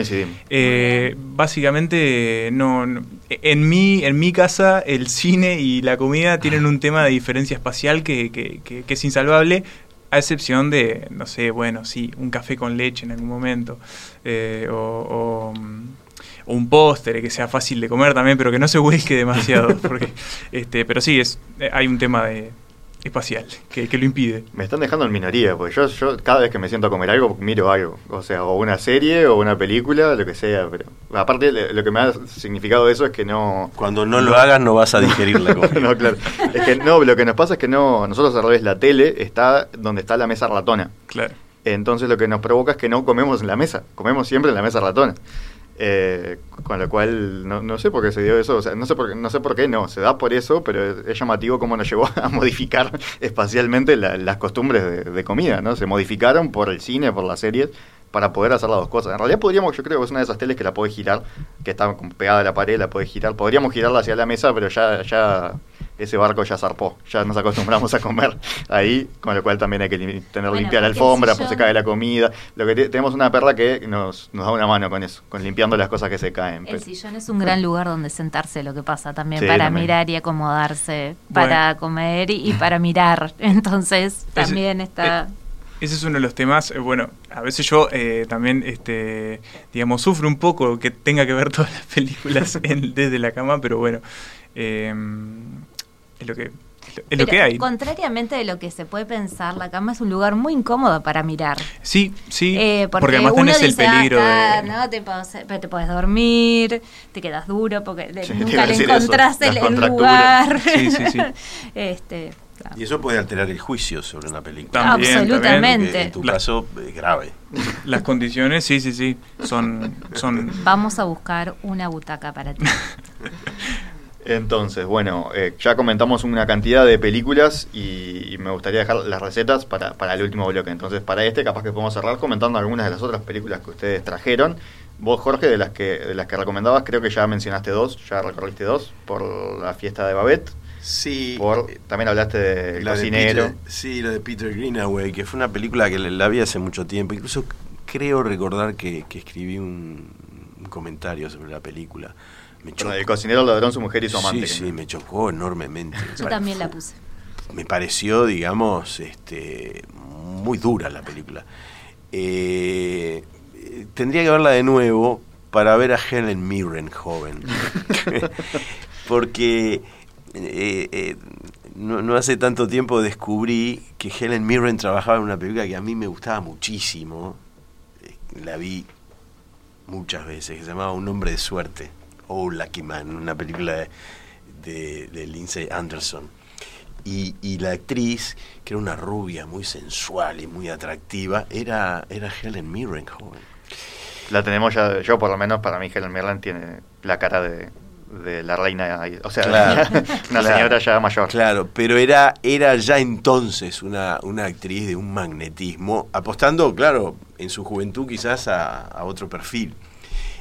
eh, básicamente, no, en, mi, en mi casa el cine y la comida tienen un tema de diferencia espacial que, que, que, es insalvable, a excepción de, no sé, bueno, sí, un café con leche en algún momento, eh, o, un póster que sea fácil de comer también, pero que no se vuelque demasiado, porque, este, pero sí, es, hay un tema de espacial que, lo impide. Me están dejando en minoría, porque yo, yo cada vez que me siento a comer algo, miro algo. O sea, o una serie o una película, lo que sea. Pero aparte, lo que me ha significado eso es que no. Cuando no, lo hagas, no vas a digerir la comida. no, claro. Es que no, lo que nos pasa es que no. Nosotros al revés, la tele está donde está la mesa ratona. Claro. Entonces lo que nos provoca es que no comemos en la mesa, comemos siempre en la mesa ratona. Eh, con lo cual, no, no, sé por qué se dio eso, o sea, no sé, por, qué, no sé por qué no, se da por eso, pero es, llamativo cómo nos llevó a modificar espacialmente las costumbres de, comida, ¿no? Se modificaron por el cine, por las series, para poder hacer las dos cosas. En realidad podríamos, yo creo que es una de esas teles que la puede girar, que está pegada a la pared, la puede girar, podríamos girarla hacia la mesa, pero ya, ya ese barco ya zarpó, ya nos acostumbramos a comer ahí, con lo cual también hay que tener limpia la alfombra, pues se cae la comida. Lo que tenemos una perra que nos, nos da una mano con eso, con limpiando las cosas que se caen. El sillón es un gran lugar donde sentarse, lo que pasa también, para mirar y acomodarse, para comer y, para mirar. Entonces también está... Eh, ese es uno de los temas, eh, bueno, a veces yo eh, también, este, digamos, sufro un poco que tenga que ver todas las películas desde la cama, pero bueno, eh, es lo que es lo que hay. Contrariamente de lo que se puede pensar, la cama es un lugar muy incómodo para mirar. Sí, sí. Eh, porque, además tenés el peligro ah, ¿no? te, te puedes dormir, te quedas duro porque nunca le encontrás el, lugar. Sí, sí, sí. este, Y eso puede alterar el juicio sobre una película. Absolutamente. en tu caso, es eh, grave. Las condiciones, sí, sí, sí, son, son... Vamos a buscar una butaca para ti. Entonces, bueno, eh, ya comentamos una cantidad de películas y, me gustaría dejar las recetas para, para, el último bloque. Entonces, para este, capaz que podemos cerrar comentando algunas de las otras películas que ustedes trajeron. Vos, Jorge, de las que, de las que recomendabas, creo que ya mencionaste dos, ya recorriste dos, por la fiesta de Babette. Sí. Por, también hablaste de Cocinero. sí, la de Peter Greenaway, que fue una película que la vi hace mucho tiempo. Incluso creo recordar que, escribí un comentario sobre la película el cocinero, el ladrón, su mujer y su amante. Sí, sí, me chocó enormemente. Yo también la puse. Me pareció, digamos, este, muy dura la película. Eh, tendría que verla de nuevo para ver a Helen Mirren joven. Porque eh, eh, no, no, hace tanto tiempo descubrí que Helen Mirren trabajaba en una película que a mí me gustaba muchísimo. La vi muchas veces, que se llamaba Un hombre de suerte. Oh Lucky Man, una película de, de, Lindsay Anderson. Y, y, la actriz, que era una rubia muy sensual y muy atractiva, era, era Helen Mirren, joven. La tenemos ya, yo por lo menos para mí Helen Mirren tiene la cara de, de la reina, o sea, una señora ya mayor. Claro, pero era, era ya entonces una, una actriz de un magnetismo, apostando, claro, en su juventud quizás a, a otro perfil.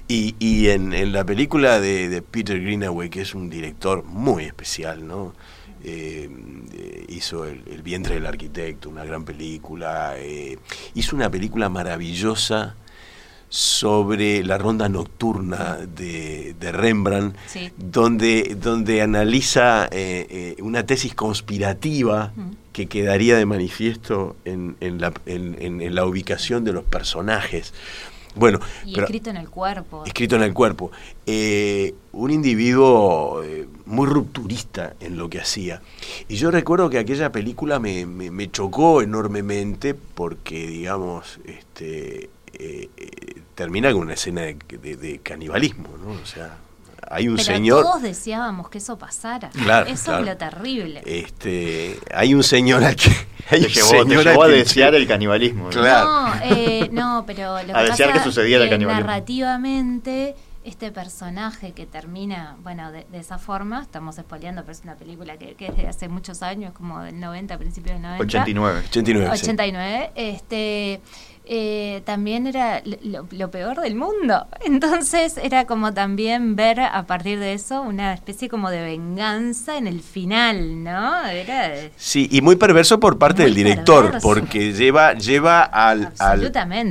Y, y en, la película de, Peter Greenaway, que es un director muy especial, ¿no? Eh, hizo el, vientre del arquitecto, una gran película. Eh, hizo una película maravillosa sobre la ronda nocturna de, Rembrandt, donde, donde analiza eh, una tesis conspirativa que quedaría de manifiesto en, en, la, en, la, ubicación de los personajes. Bueno, y escrito en el cuerpo. Escrito en el cuerpo. Eh, un individuo muy rupturista en lo que hacía. Y yo recuerdo que aquella película me, me, me chocó enormemente porque, digamos, este, eh, termina con una escena de, canibalismo, ¿no? O sea, hay un señor. Todos deseábamos que eso pasara. Claro, eso es lo terrible. Este, hay un señor al que. Hay llevó, a desear el canibalismo. Claro. No, eh, no, pero lo que a desear que sucediera el canibalismo. Narrativamente este personaje que termina, bueno, de, esa forma, estamos espoleando, pero es una película que, que, es de hace muchos años, como del 90, principios del 90. 89. 89, 89. Este, eh, también era lo, peor del mundo. Entonces era como también ver a partir de eso una especie como de venganza en el final, ¿no? Era sí, y muy perverso por parte del director, porque lleva, lleva al,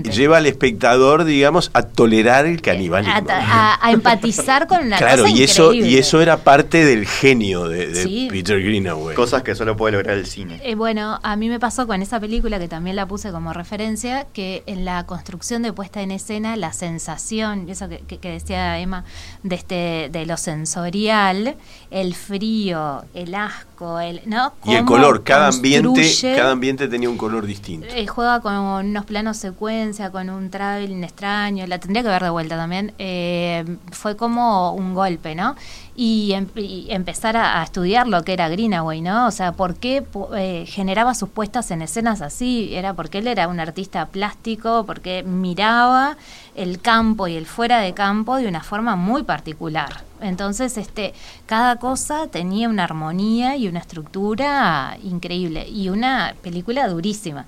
lleva al espectador, digamos, a tolerar el canibalismo. A, empatizar con una claro, y eso y eso era parte del genio de, Peter Greenaway. Cosas que solo puede lograr el cine. Eh, bueno, a mí me pasó con esa película que también la puse como referencia, que en la construcción de puesta en escena, la sensación, eso que, decía Emma, de, este, de lo sensorial, el frío, el asco, el, ¿no? Y el color, cada ambiente, cada ambiente tenía un color distinto. Eh, juega con unos planos secuencia, con un traveling extraño, la tendría que ver de vuelta también. Eh, fue como un golpe, ¿no? y, em, empezar a, estudiar lo que era Greenaway, ¿no? O sea, ¿por qué eh, generaba sus puestas en escenas así? Era porque él era un artista plástico, porque miraba el campo y el fuera de campo de una forma muy particular. Entonces, este, cada cosa tenía una armonía y una estructura increíble y una película durísima.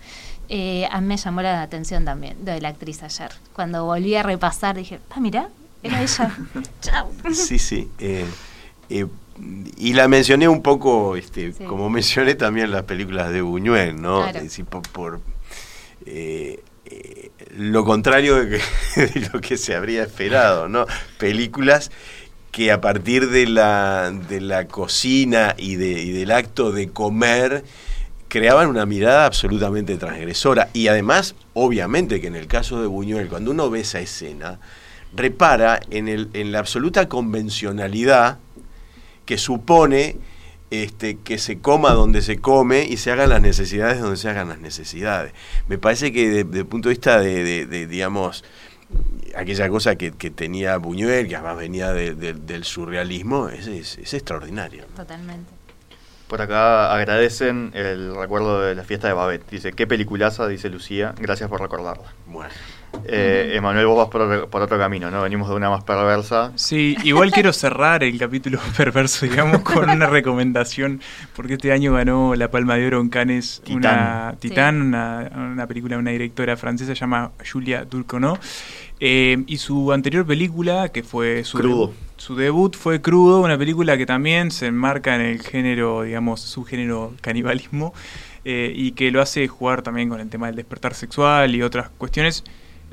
Eh, a mí me llamó la atención también de la actriz ayer. Cuando volví a repasar dije, ah, mira, era ella. Chao. Sí, sí. Eh, eh, y la mencioné un poco, este, como mencioné también las películas de Buñuel, ¿no? por, eh, lo contrario de, lo que se habría esperado, ¿no? Películas que a partir de la, de la cocina y, de, y del acto de comer creaban una mirada absolutamente transgresora. Y además, obviamente que en el caso de Buñuel, cuando uno ve esa escena, repara en, el, en la absoluta convencionalidad que supone este, que se coma donde se come y se hagan las necesidades donde se hagan las necesidades. Me parece que desde el punto de vista de, digamos, aquella cosa que, tenía Buñuel, que además venía del surrealismo, es, es, es extraordinario. Totalmente. Por acá agradecen el recuerdo de la fiesta de Babette. Dice, qué peliculaza, dice Lucía, gracias por recordarla. Bueno. Eh, Emanuel, vos vas por, otro camino, ¿no? Venimos de una más perversa. Sí, igual quiero cerrar el capítulo perverso, digamos, con una recomendación, porque este año ganó la Palma de Oro en Cannes una Titán, una, película de una directora francesa llamada Julia Durcono, eh, y su anterior película, que fue su Crudo. su debut fue Crudo, una película que también se enmarca en el género, digamos, su género canibalismo, eh, y que lo hace jugar también con el tema del despertar sexual y otras cuestiones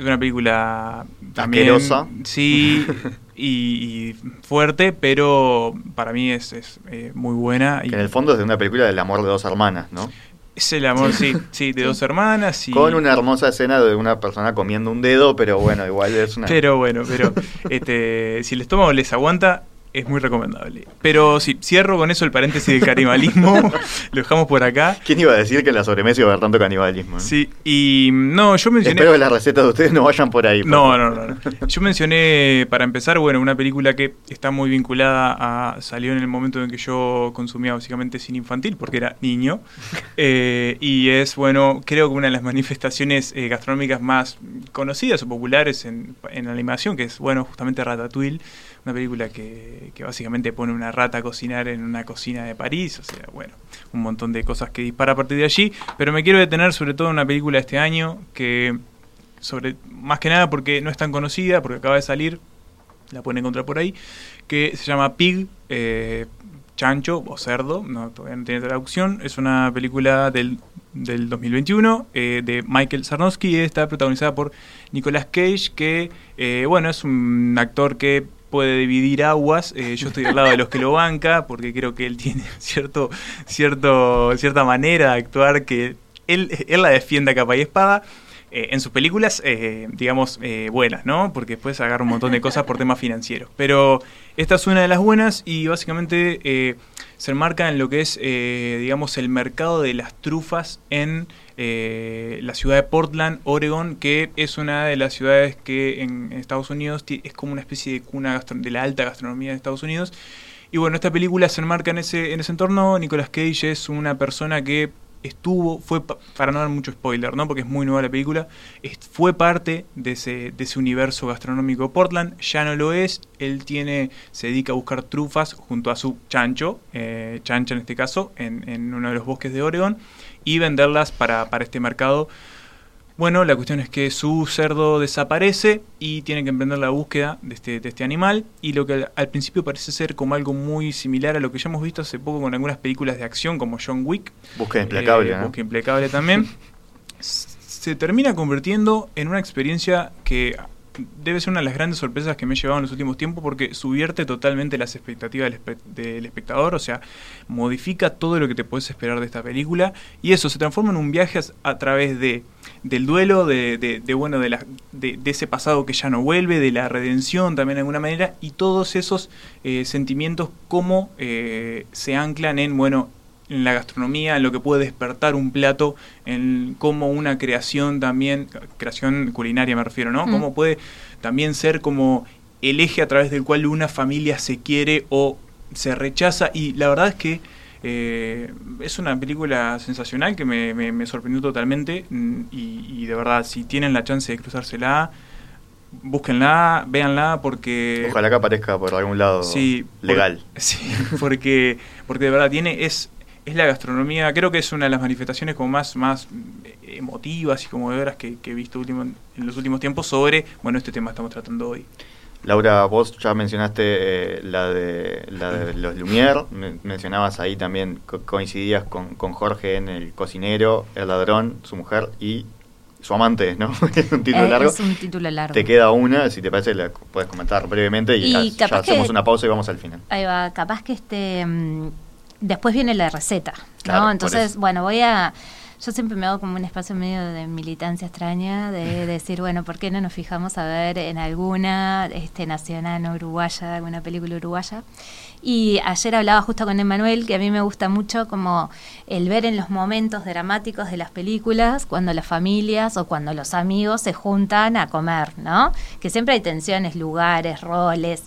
es una película también. Sí, y, fuerte, pero para mí es, es eh, muy buena. Y en el fondo es de una película del amor de dos hermanas, ¿no? Es el amor, sí, sí, de dos hermanas. Y... Con una hermosa escena de una persona comiendo un dedo, pero bueno, igual es una. Pero bueno, pero este, si el estómago les aguanta, es muy recomendable. Pero sí, cierro con eso el paréntesis del canibalismo. lo dejamos por acá. ¿Quién iba a decir que en la sobremesa iba a haber tanto canibalismo? Sí, y no, yo mencioné. Espero que las recetas de ustedes no vayan por ahí. no, no, no, Yo mencioné, para empezar, bueno, una película que está muy vinculada a. salió en el momento en que yo consumía básicamente cine infantil, porque era niño. Eh, y es, bueno, creo que una de las manifestaciones eh, gastronómicas más conocidas o populares en, en animación, que es, bueno, justamente Ratatouille una película que, básicamente pone una rata a cocinar en una cocina de París, o sea, bueno, un montón de cosas que dispara a partir de allí, pero me quiero detener sobre todo en una película de este año que, sobre más que nada porque no es tan conocida, porque acaba de salir, la pueden encontrar por ahí, que se llama Pig, eh, chancho o cerdo, no, todavía no tiene traducción, es una película del del 2021 eh, de Michael Sarnowski. Está protagonizada por Nicolas Cage, que, eh, bueno, es un actor que puede dividir aguas. Eh, yo estoy al lado de los que lo banca, porque creo que él tiene cierto, cierto, cierta manera de actuar que él, él la defiende a capa y espada. Eh, en sus películas, eh, digamos, buenas, ¿no? Porque después agarra un montón de cosas por temas financieros. Pero esta es una de las buenas y básicamente se enmarca en lo que es, digamos, el mercado de las trufas en eh, la ciudad de Portland, Oregon, que es una de las ciudades que en Estados Unidos es como una especie de cuna de la alta gastronomía de Estados Unidos. Y bueno, esta película se enmarca en ese, en ese entorno. Nicolas Cage es una persona que estuvo, fue, para no dar mucho spoiler, ¿no? porque es muy nueva la película, fue parte de ese, de ese universo gastronómico de Portland, ya no lo es, él tiene, se dedica a buscar trufas junto a su chancho, eh, chancha en este caso, en, en uno de los bosques de Oregon, y venderlas para, este mercado. Bueno, la cuestión es que su cerdo desaparece y tiene que emprender la búsqueda de este, de este animal. Y lo que al, principio parece ser como algo muy similar a lo que ya hemos visto hace poco con algunas películas de acción como John Wick. Búsqueda implacable. Eh, Búsqueda implacable también. se termina convirtiendo en una experiencia que debe ser una de las grandes sorpresas que me he llevado en los últimos tiempos porque subvierte totalmente las expectativas del, espectador, o sea, modifica todo lo que te puedes esperar de esta película y eso se transforma en un viaje a, través de del duelo, de, bueno, de, la, de, ese pasado que ya no vuelve, de la redención también de alguna manera y todos esos eh, sentimientos cómo eh, se anclan en, bueno, en la gastronomía, en lo que puede despertar un plato, en cómo una creación también, creación culinaria me refiero, ¿no? Mm. Cómo puede también ser como el eje a través del cual una familia se quiere o se rechaza. Y la verdad es que eh, es una película sensacional que me, sorprendió totalmente. Mm, y, de verdad, si tienen la chance de cruzársela, búsquenla, véanla porque... Ojalá que aparezca por algún lado sí, legal. sí, porque, porque de verdad tiene, es, es la gastronomía, creo que es una de las manifestaciones como más, más emotivas y conmovedoras que, que he visto último, en los últimos tiempos sobre, bueno, este tema estamos tratando hoy. Laura, vos ya mencionaste eh, la, de, la de los Lumière, mencionabas ahí también, coincidías con, con, Jorge en El cocinero, El ladrón, su mujer y su amante, ¿no? es un título largo. Es un título largo. Te queda una, si te parece, la puedes comentar brevemente y, ya, hacemos una pausa y vamos al final. Ahí va, capaz que este... Mm, después viene la receta, ¿no? Entonces, bueno, voy a... Yo siempre me hago como un espacio medio de militancia extraña, de decir, bueno, ¿por qué no nos fijamos a ver en alguna este, nacional no uruguaya, alguna película uruguaya? Y ayer hablaba justo con Emanuel que a mí me gusta mucho como el ver en los momentos dramáticos de las películas cuando las familias o cuando los amigos se juntan a comer, ¿no? Que siempre hay tensiones, lugares, roles.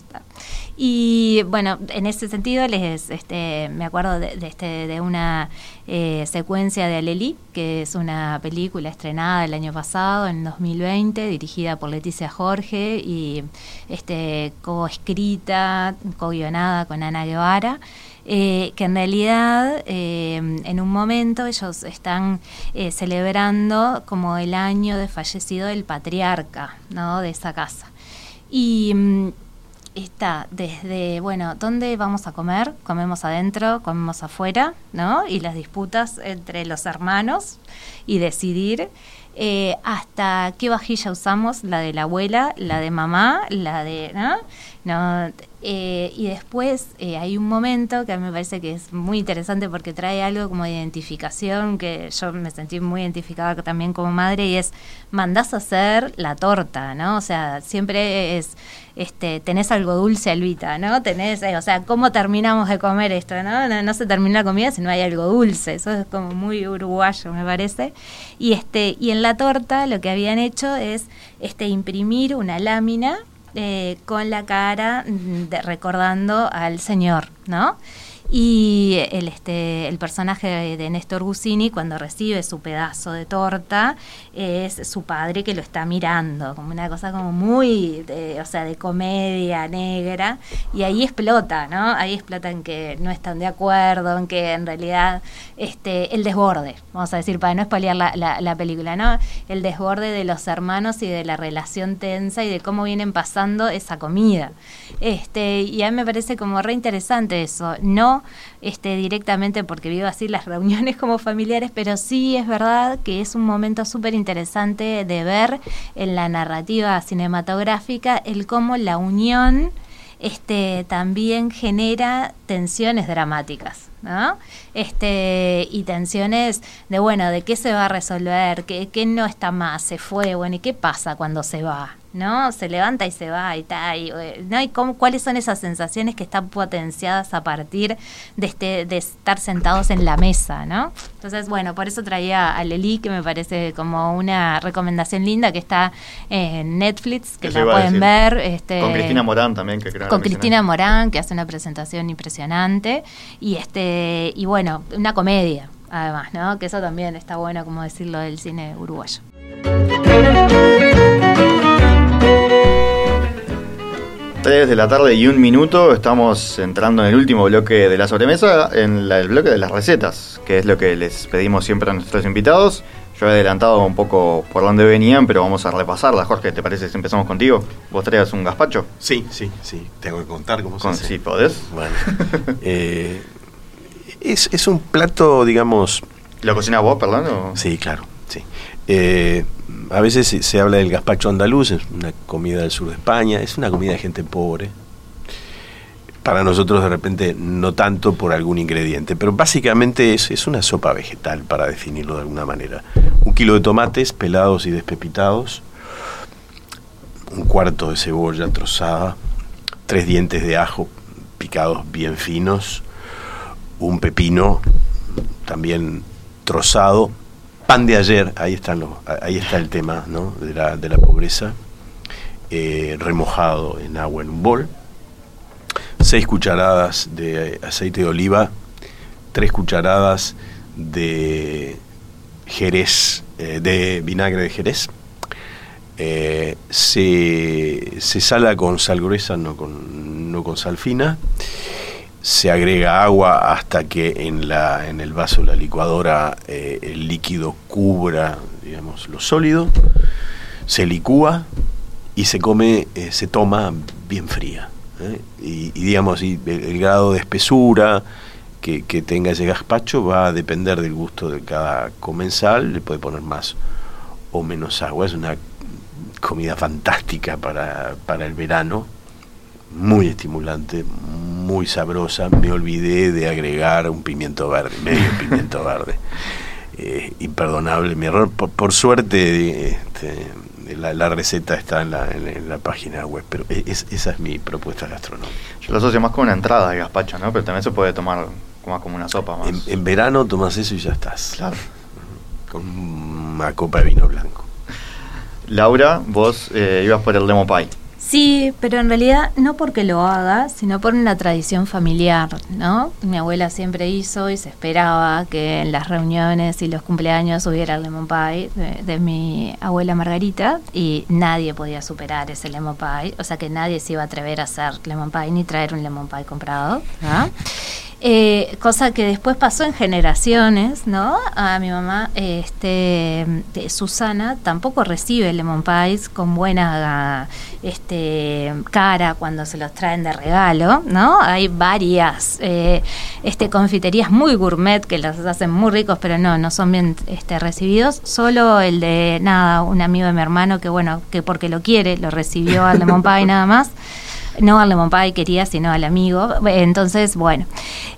Y bueno, en ese sentido les este, me acuerdo de, este, de una eh, secuencia de Alelí, que es una película estrenada el año pasado, en 2020, dirigida por Leticia Jorge y este, co-escrita, co-guionada con Ana Guevara. Eh, que en realidad eh, en un momento ellos están celebrando como el año de fallecido del patriarca ¿no? de esa casa. Y mm, está desde, bueno, ¿dónde vamos a comer? Comemos adentro, comemos afuera, ¿no? Y las disputas entre los hermanos y decidir eh, hasta qué vajilla usamos, la de la abuela, la de mamá, la de, ¿no? No eh, y después eh, hay un momento que a mí me parece que es muy interesante porque trae algo como de identificación, que yo me sentí muy identificada también como madre, y es, mandás a hacer la torta, ¿no? O sea, siempre es, este, tenés algo dulce, Alvita, ¿no? Tenés, eh, o sea, ¿cómo terminamos de comer esto, no? no? No se termina la comida si no hay algo dulce, eso es como muy uruguayo, me parece. Y, este, y en la torta lo que habían hecho es este, imprimir una lámina eh, con la cara mm, de, recordando al señor, ¿no? Y el, este, el personaje de Néstor Gusini, cuando recibe su pedazo de torta, es su padre que lo está mirando, como una cosa como muy, de, o sea, de comedia negra. Y ahí explota, ¿no? Ahí explota en que no están de acuerdo, en que en realidad este, el desborde, vamos a decir, para no espaliar la, la, la película, ¿no? El desborde de los hermanos y de la relación tensa y de cómo vienen pasando esa comida. Este, y a mí me parece como re interesante eso. No este, directamente porque vivo así las reuniones como familiares, pero sí es verdad que es un momento súper interesante de ver en la narrativa cinematográfica el cómo la unión este, también genera tensiones dramáticas. Este, y tensiones de, bueno, de qué se va a resolver, qué, qué no está más, se fue, bueno, y qué pasa cuando se va, ¿no? Se levanta y se va y tal, eh, ¿no? y cómo, cuáles son esas sensaciones que están potenciadas a partir de, este, de estar sentados en la mesa, ¿no? Entonces, bueno, por eso traía a Leli, que me parece como una recomendación linda que está en Netflix, que la pueden ver. Este, con Cristina Morán también, que creo Con Cristina Morán, que hace una presentación impresionante. Y, este, y bueno, una comedia, además, ¿no? Que eso también está bueno, como decirlo, del cine uruguayo. 3 de la tarde y un minuto, estamos entrando en el último bloque de la sobremesa, en el bloque de las recetas, que es lo que les pedimos siempre a nuestros invitados. Yo he adelantado un poco por dónde venían, pero vamos a repasarla. Jorge, ¿te parece si empezamos contigo? ¿Vos traías un gazpacho? Sí, sí, sí. Tengo que contar cómo se hace. Sí, podés. Bueno. Eh, es, es, un plato, digamos... ¿Lo cocinas vos, perdón? Sí, claro. Eh, a veces se, habla del gazpacho andaluz, es una comida del sur de España, es una comida de gente pobre. Para nosotros de repente no tanto por algún ingrediente, pero básicamente es, es una sopa vegetal, para definirlo de alguna manera. Un kilo de tomates pelados y despepitados, un cuarto de cebolla trozada, tres dientes de ajo picados bien finos, un pepino también trozado, pan de ayer, ahí, están los, ahí está el tema de, la, pobreza, eh, remojado en agua en un bol, seis cucharadas de aceite de oliva, tres cucharadas de jerez, eh, de vinagre de jerez, eh, se, se, sala con sal gruesa, no con, no con sal fina, se agrega agua hasta que en, la, en el vaso de la licuadora eh, el líquido cubra digamos, lo sólido, se licúa y se come, eh, se toma bien fría. ¿eh? Y, digamos, y el, grado de espesura que, que, tenga ese gazpacho va a depender del gusto de cada comensal, le puede poner más o menos agua. Es una comida fantástica para, para el verano muy estimulante, muy sabrosa. Me olvidé de agregar un pimiento verde, medio pimiento verde. Eh, imperdonable mi error. Por, suerte, este, la, receta está en la, en, la, página web, pero e, es, esa es mi propuesta gastronómica. Yo lo asocio más con una entrada de gazpacho, ¿no? Pero también se puede tomar más como una sopa. Más. En, verano tomas eso y ya estás. Claro. Con una copa de vino blanco. Laura, vos eh, ibas por el lemon pie. Sí, pero en realidad no porque lo haga, sino por una tradición familiar, ¿no? Mi abuela siempre hizo y se esperaba que en las reuniones y los cumpleaños hubiera el lemon pie de, mi abuela Margarita y nadie podía superar ese lemon pie, o sea que nadie se iba a atrever a hacer lemon pie ni traer un lemon pie comprado, ¿no? Eh, cosa que después pasó en generaciones, ¿no? A mi mamá, este, Susana, tampoco recibe lemon pies con buena este, cara cuando se los traen de regalo, ¿no? Hay varias eh, este, confiterías muy gourmet que los hacen muy ricos, pero no, no son bien este, recibidos. Solo el de, nada, un amigo de mi hermano que, bueno, que porque lo quiere, lo recibió al lemon pie nada más no al lemon pie quería, sino al amigo. Entonces, bueno.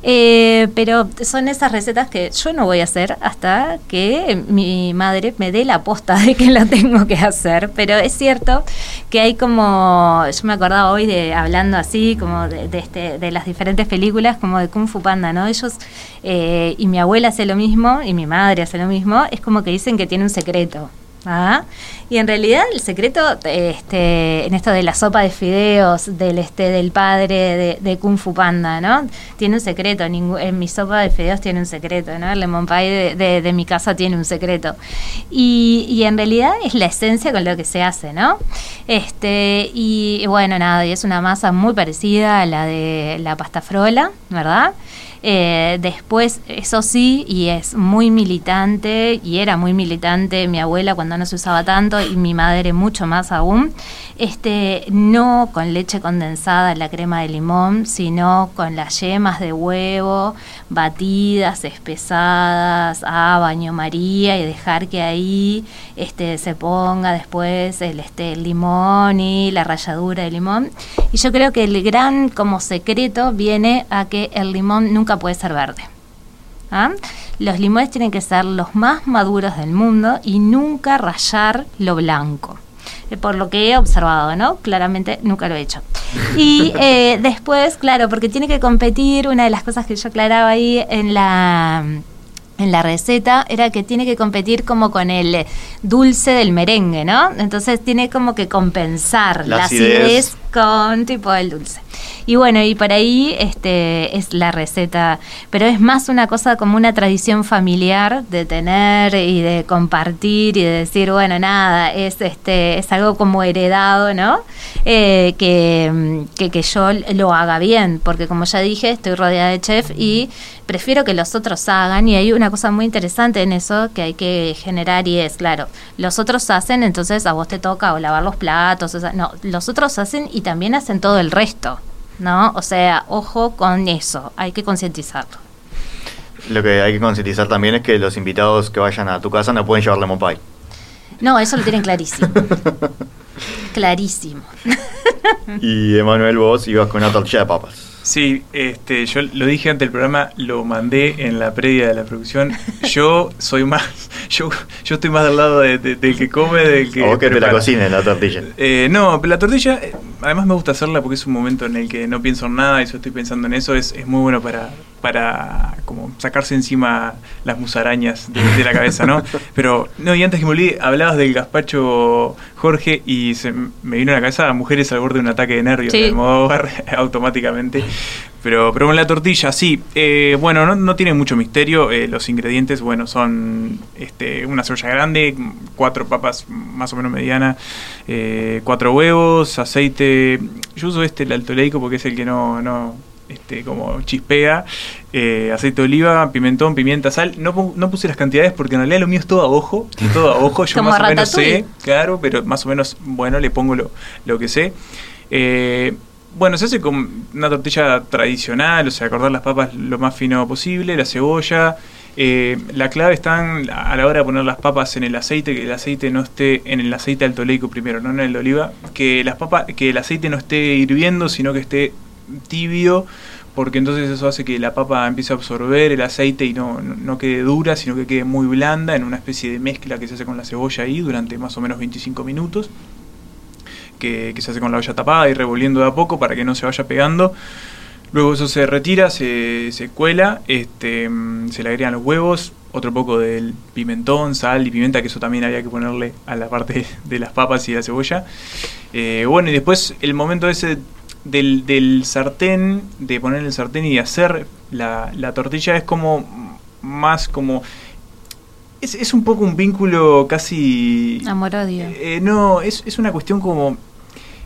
Eh, pero son esas recetas que yo no voy a hacer hasta que mi madre me dé la posta de que la tengo que hacer. Pero es cierto que hay como, yo me acordaba hoy de hablando así, como de, este, de las diferentes películas, como de Kung Fu Panda, ¿no? Ellos, eh, y mi abuela hace lo mismo, y mi madre hace lo mismo, es como que dicen que tiene un secreto. ¿Ah? Y en realidad el secreto este, en esto de la sopa de fideos del este del padre de, Kung Fu Panda, ¿no? Tiene un secreto, en mi sopa de fideos tiene un secreto, ¿no? El lemon pie de, mi casa tiene un secreto. Y, y, en realidad es la esencia con lo que se hace, ¿no? Este, y bueno, nada, y es una masa muy parecida a la de la pasta frola, ¿verdad? Eh, después, eso sí, y es muy militante, y era muy militante mi abuela cuando no se usaba tanto, y mi madre mucho más aún, este, no con leche condensada, la crema de limón, sino con las yemas de huevo batidas, espesadas a baño María y dejar que ahí este, se ponga después el, este, el limón y la ralladura de limón. Y yo creo que el gran como secreto viene a que el limón nunca puede ser verde. ¿Ah? Los limones tienen que ser los más maduros del mundo y nunca rayar lo blanco. Eh, por lo que he observado, ¿no? Claramente nunca lo he hecho. Y eh, después, claro, porque tiene que competir, una de las cosas que yo aclaraba ahí en la en la receta era que tiene que competir como con el dulce del merengue, ¿no? Entonces tiene como que compensar la, acidez con tipo el dulce. Y bueno, y por ahí este, es la receta, pero es más una cosa como una tradición familiar de tener y de compartir y de decir, bueno, nada, es, este, es algo como heredado, ¿no? Eh, que, que, que yo lo haga bien, porque como ya dije, estoy rodeada de chef y prefiero que los otros hagan y hay una cosa muy interesante en eso que hay que generar y es, claro, los otros hacen, entonces a vos te toca o lavar los platos, o no, los otros hacen y también hacen todo el resto. ¿no? O sea, ojo con eso, hay que concientizarlo. Lo que hay que concientizar también es que los invitados que vayan a tu casa no pueden llevar lemon pie. No, eso lo tienen clarísimo. clarísimo. y Emanuel, vos ibas con una tortilla de papas. Sí, este, yo lo dije ante el programa, lo mandé en la previa de la producción. Yo soy más, yo, yo estoy más del lado del que come, del que. O que te la cocina la tortilla. Eh, no, la tortilla, eh, además me gusta hacerla porque es un momento en el que no pienso en nada y yo estoy pensando en eso, es, es muy bueno para, para como sacarse encima las musarañas de, la cabeza, ¿no? Pero, no, y antes que me olvide, hablabas del gazpacho Jorge y se me vino a la cabeza mujeres al borde de un ataque de nervios, de modo automáticamente. Pero, pero con la tortilla, sí. Eh, bueno, no, tiene mucho misterio. Eh, los ingredientes, bueno, son este, una cebolla grande, cuatro papas más o menos medianas, eh, cuatro huevos, aceite. Yo uso este, el alto leico, porque es el que no, no este, como chispea, aceite de oliva, pimentón, pimienta, sal. No, no puse las cantidades porque en realidad lo mío es todo a ojo, todo a ojo. Yo más o menos sé, claro, pero más o menos, bueno, le pongo lo, lo que sé. Eh, bueno, se hace con una tortilla tradicional, o sea, cortar las papas lo más fino posible, la cebolla. Eh, la clave está a la hora de poner las papas en el aceite, que el aceite no esté en el aceite altoleico primero, no en el de oliva, que las papas, que el aceite no esté hirviendo, sino que esté tibio, porque entonces eso hace que la papa empiece a absorber el aceite y no, no, quede dura, sino que quede muy blanda en una especie de mezcla que se hace con la cebolla ahí durante más o menos 25 minutos que, se hace con la olla tapada y revolviendo de a poco para que no se vaya pegando. Luego eso se retira, se, se cuela, este, mm, se le agregan los huevos, otro poco del pimentón, sal y pimienta, que eso también había que ponerle a la parte de las papas y la cebolla. Eh, bueno, y después el momento ese del, del, sartén, de poner el sartén y de hacer la, la tortilla es como más como es, es, un poco un vínculo casi... Amor-odio. Eh, no, es, es, una cuestión como...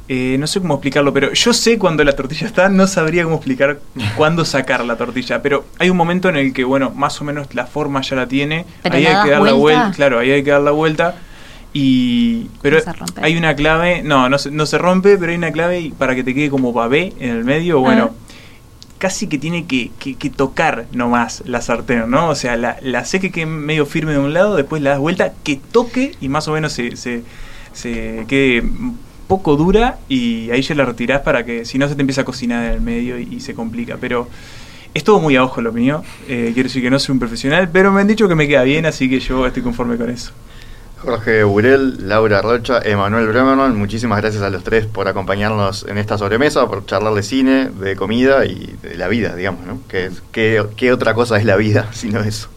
Eh, no sé cómo explicarlo, pero yo sé cuando la tortilla está, no sabría cómo explicar cuándo sacar la tortilla, pero hay un momento en el que, bueno, más o menos la forma ya la tiene, ahí hay que dar la vuelta, claro, ahí hay que dar la vuelta y pero hay una clave, no, no se, no se rompe, pero hay una clave para que te quede como babé en el medio, bueno, ah casi que tiene que, que, tocar nomás la sartén, ¿no? O sea, la, la sé que quede medio firme de un lado, después la das vuelta, que toque y más o menos se, se, se quede poco dura y ahí ya la retirás para que si no se te empieza a cocinar en el medio y, se complica. Pero es todo muy a ojo lo mío. Eh, quiero decir que no soy un profesional, pero me han dicho que me queda bien, así que yo estoy conforme con eso. Jorge Burel, Laura Rocha, Emanuel Bremerman, muchísimas gracias a los tres por acompañarnos en esta sobremesa, por charlar de cine, de comida y de la vida, digamos, ¿no? ¿Qué, qué, otra cosa es la vida sino eso?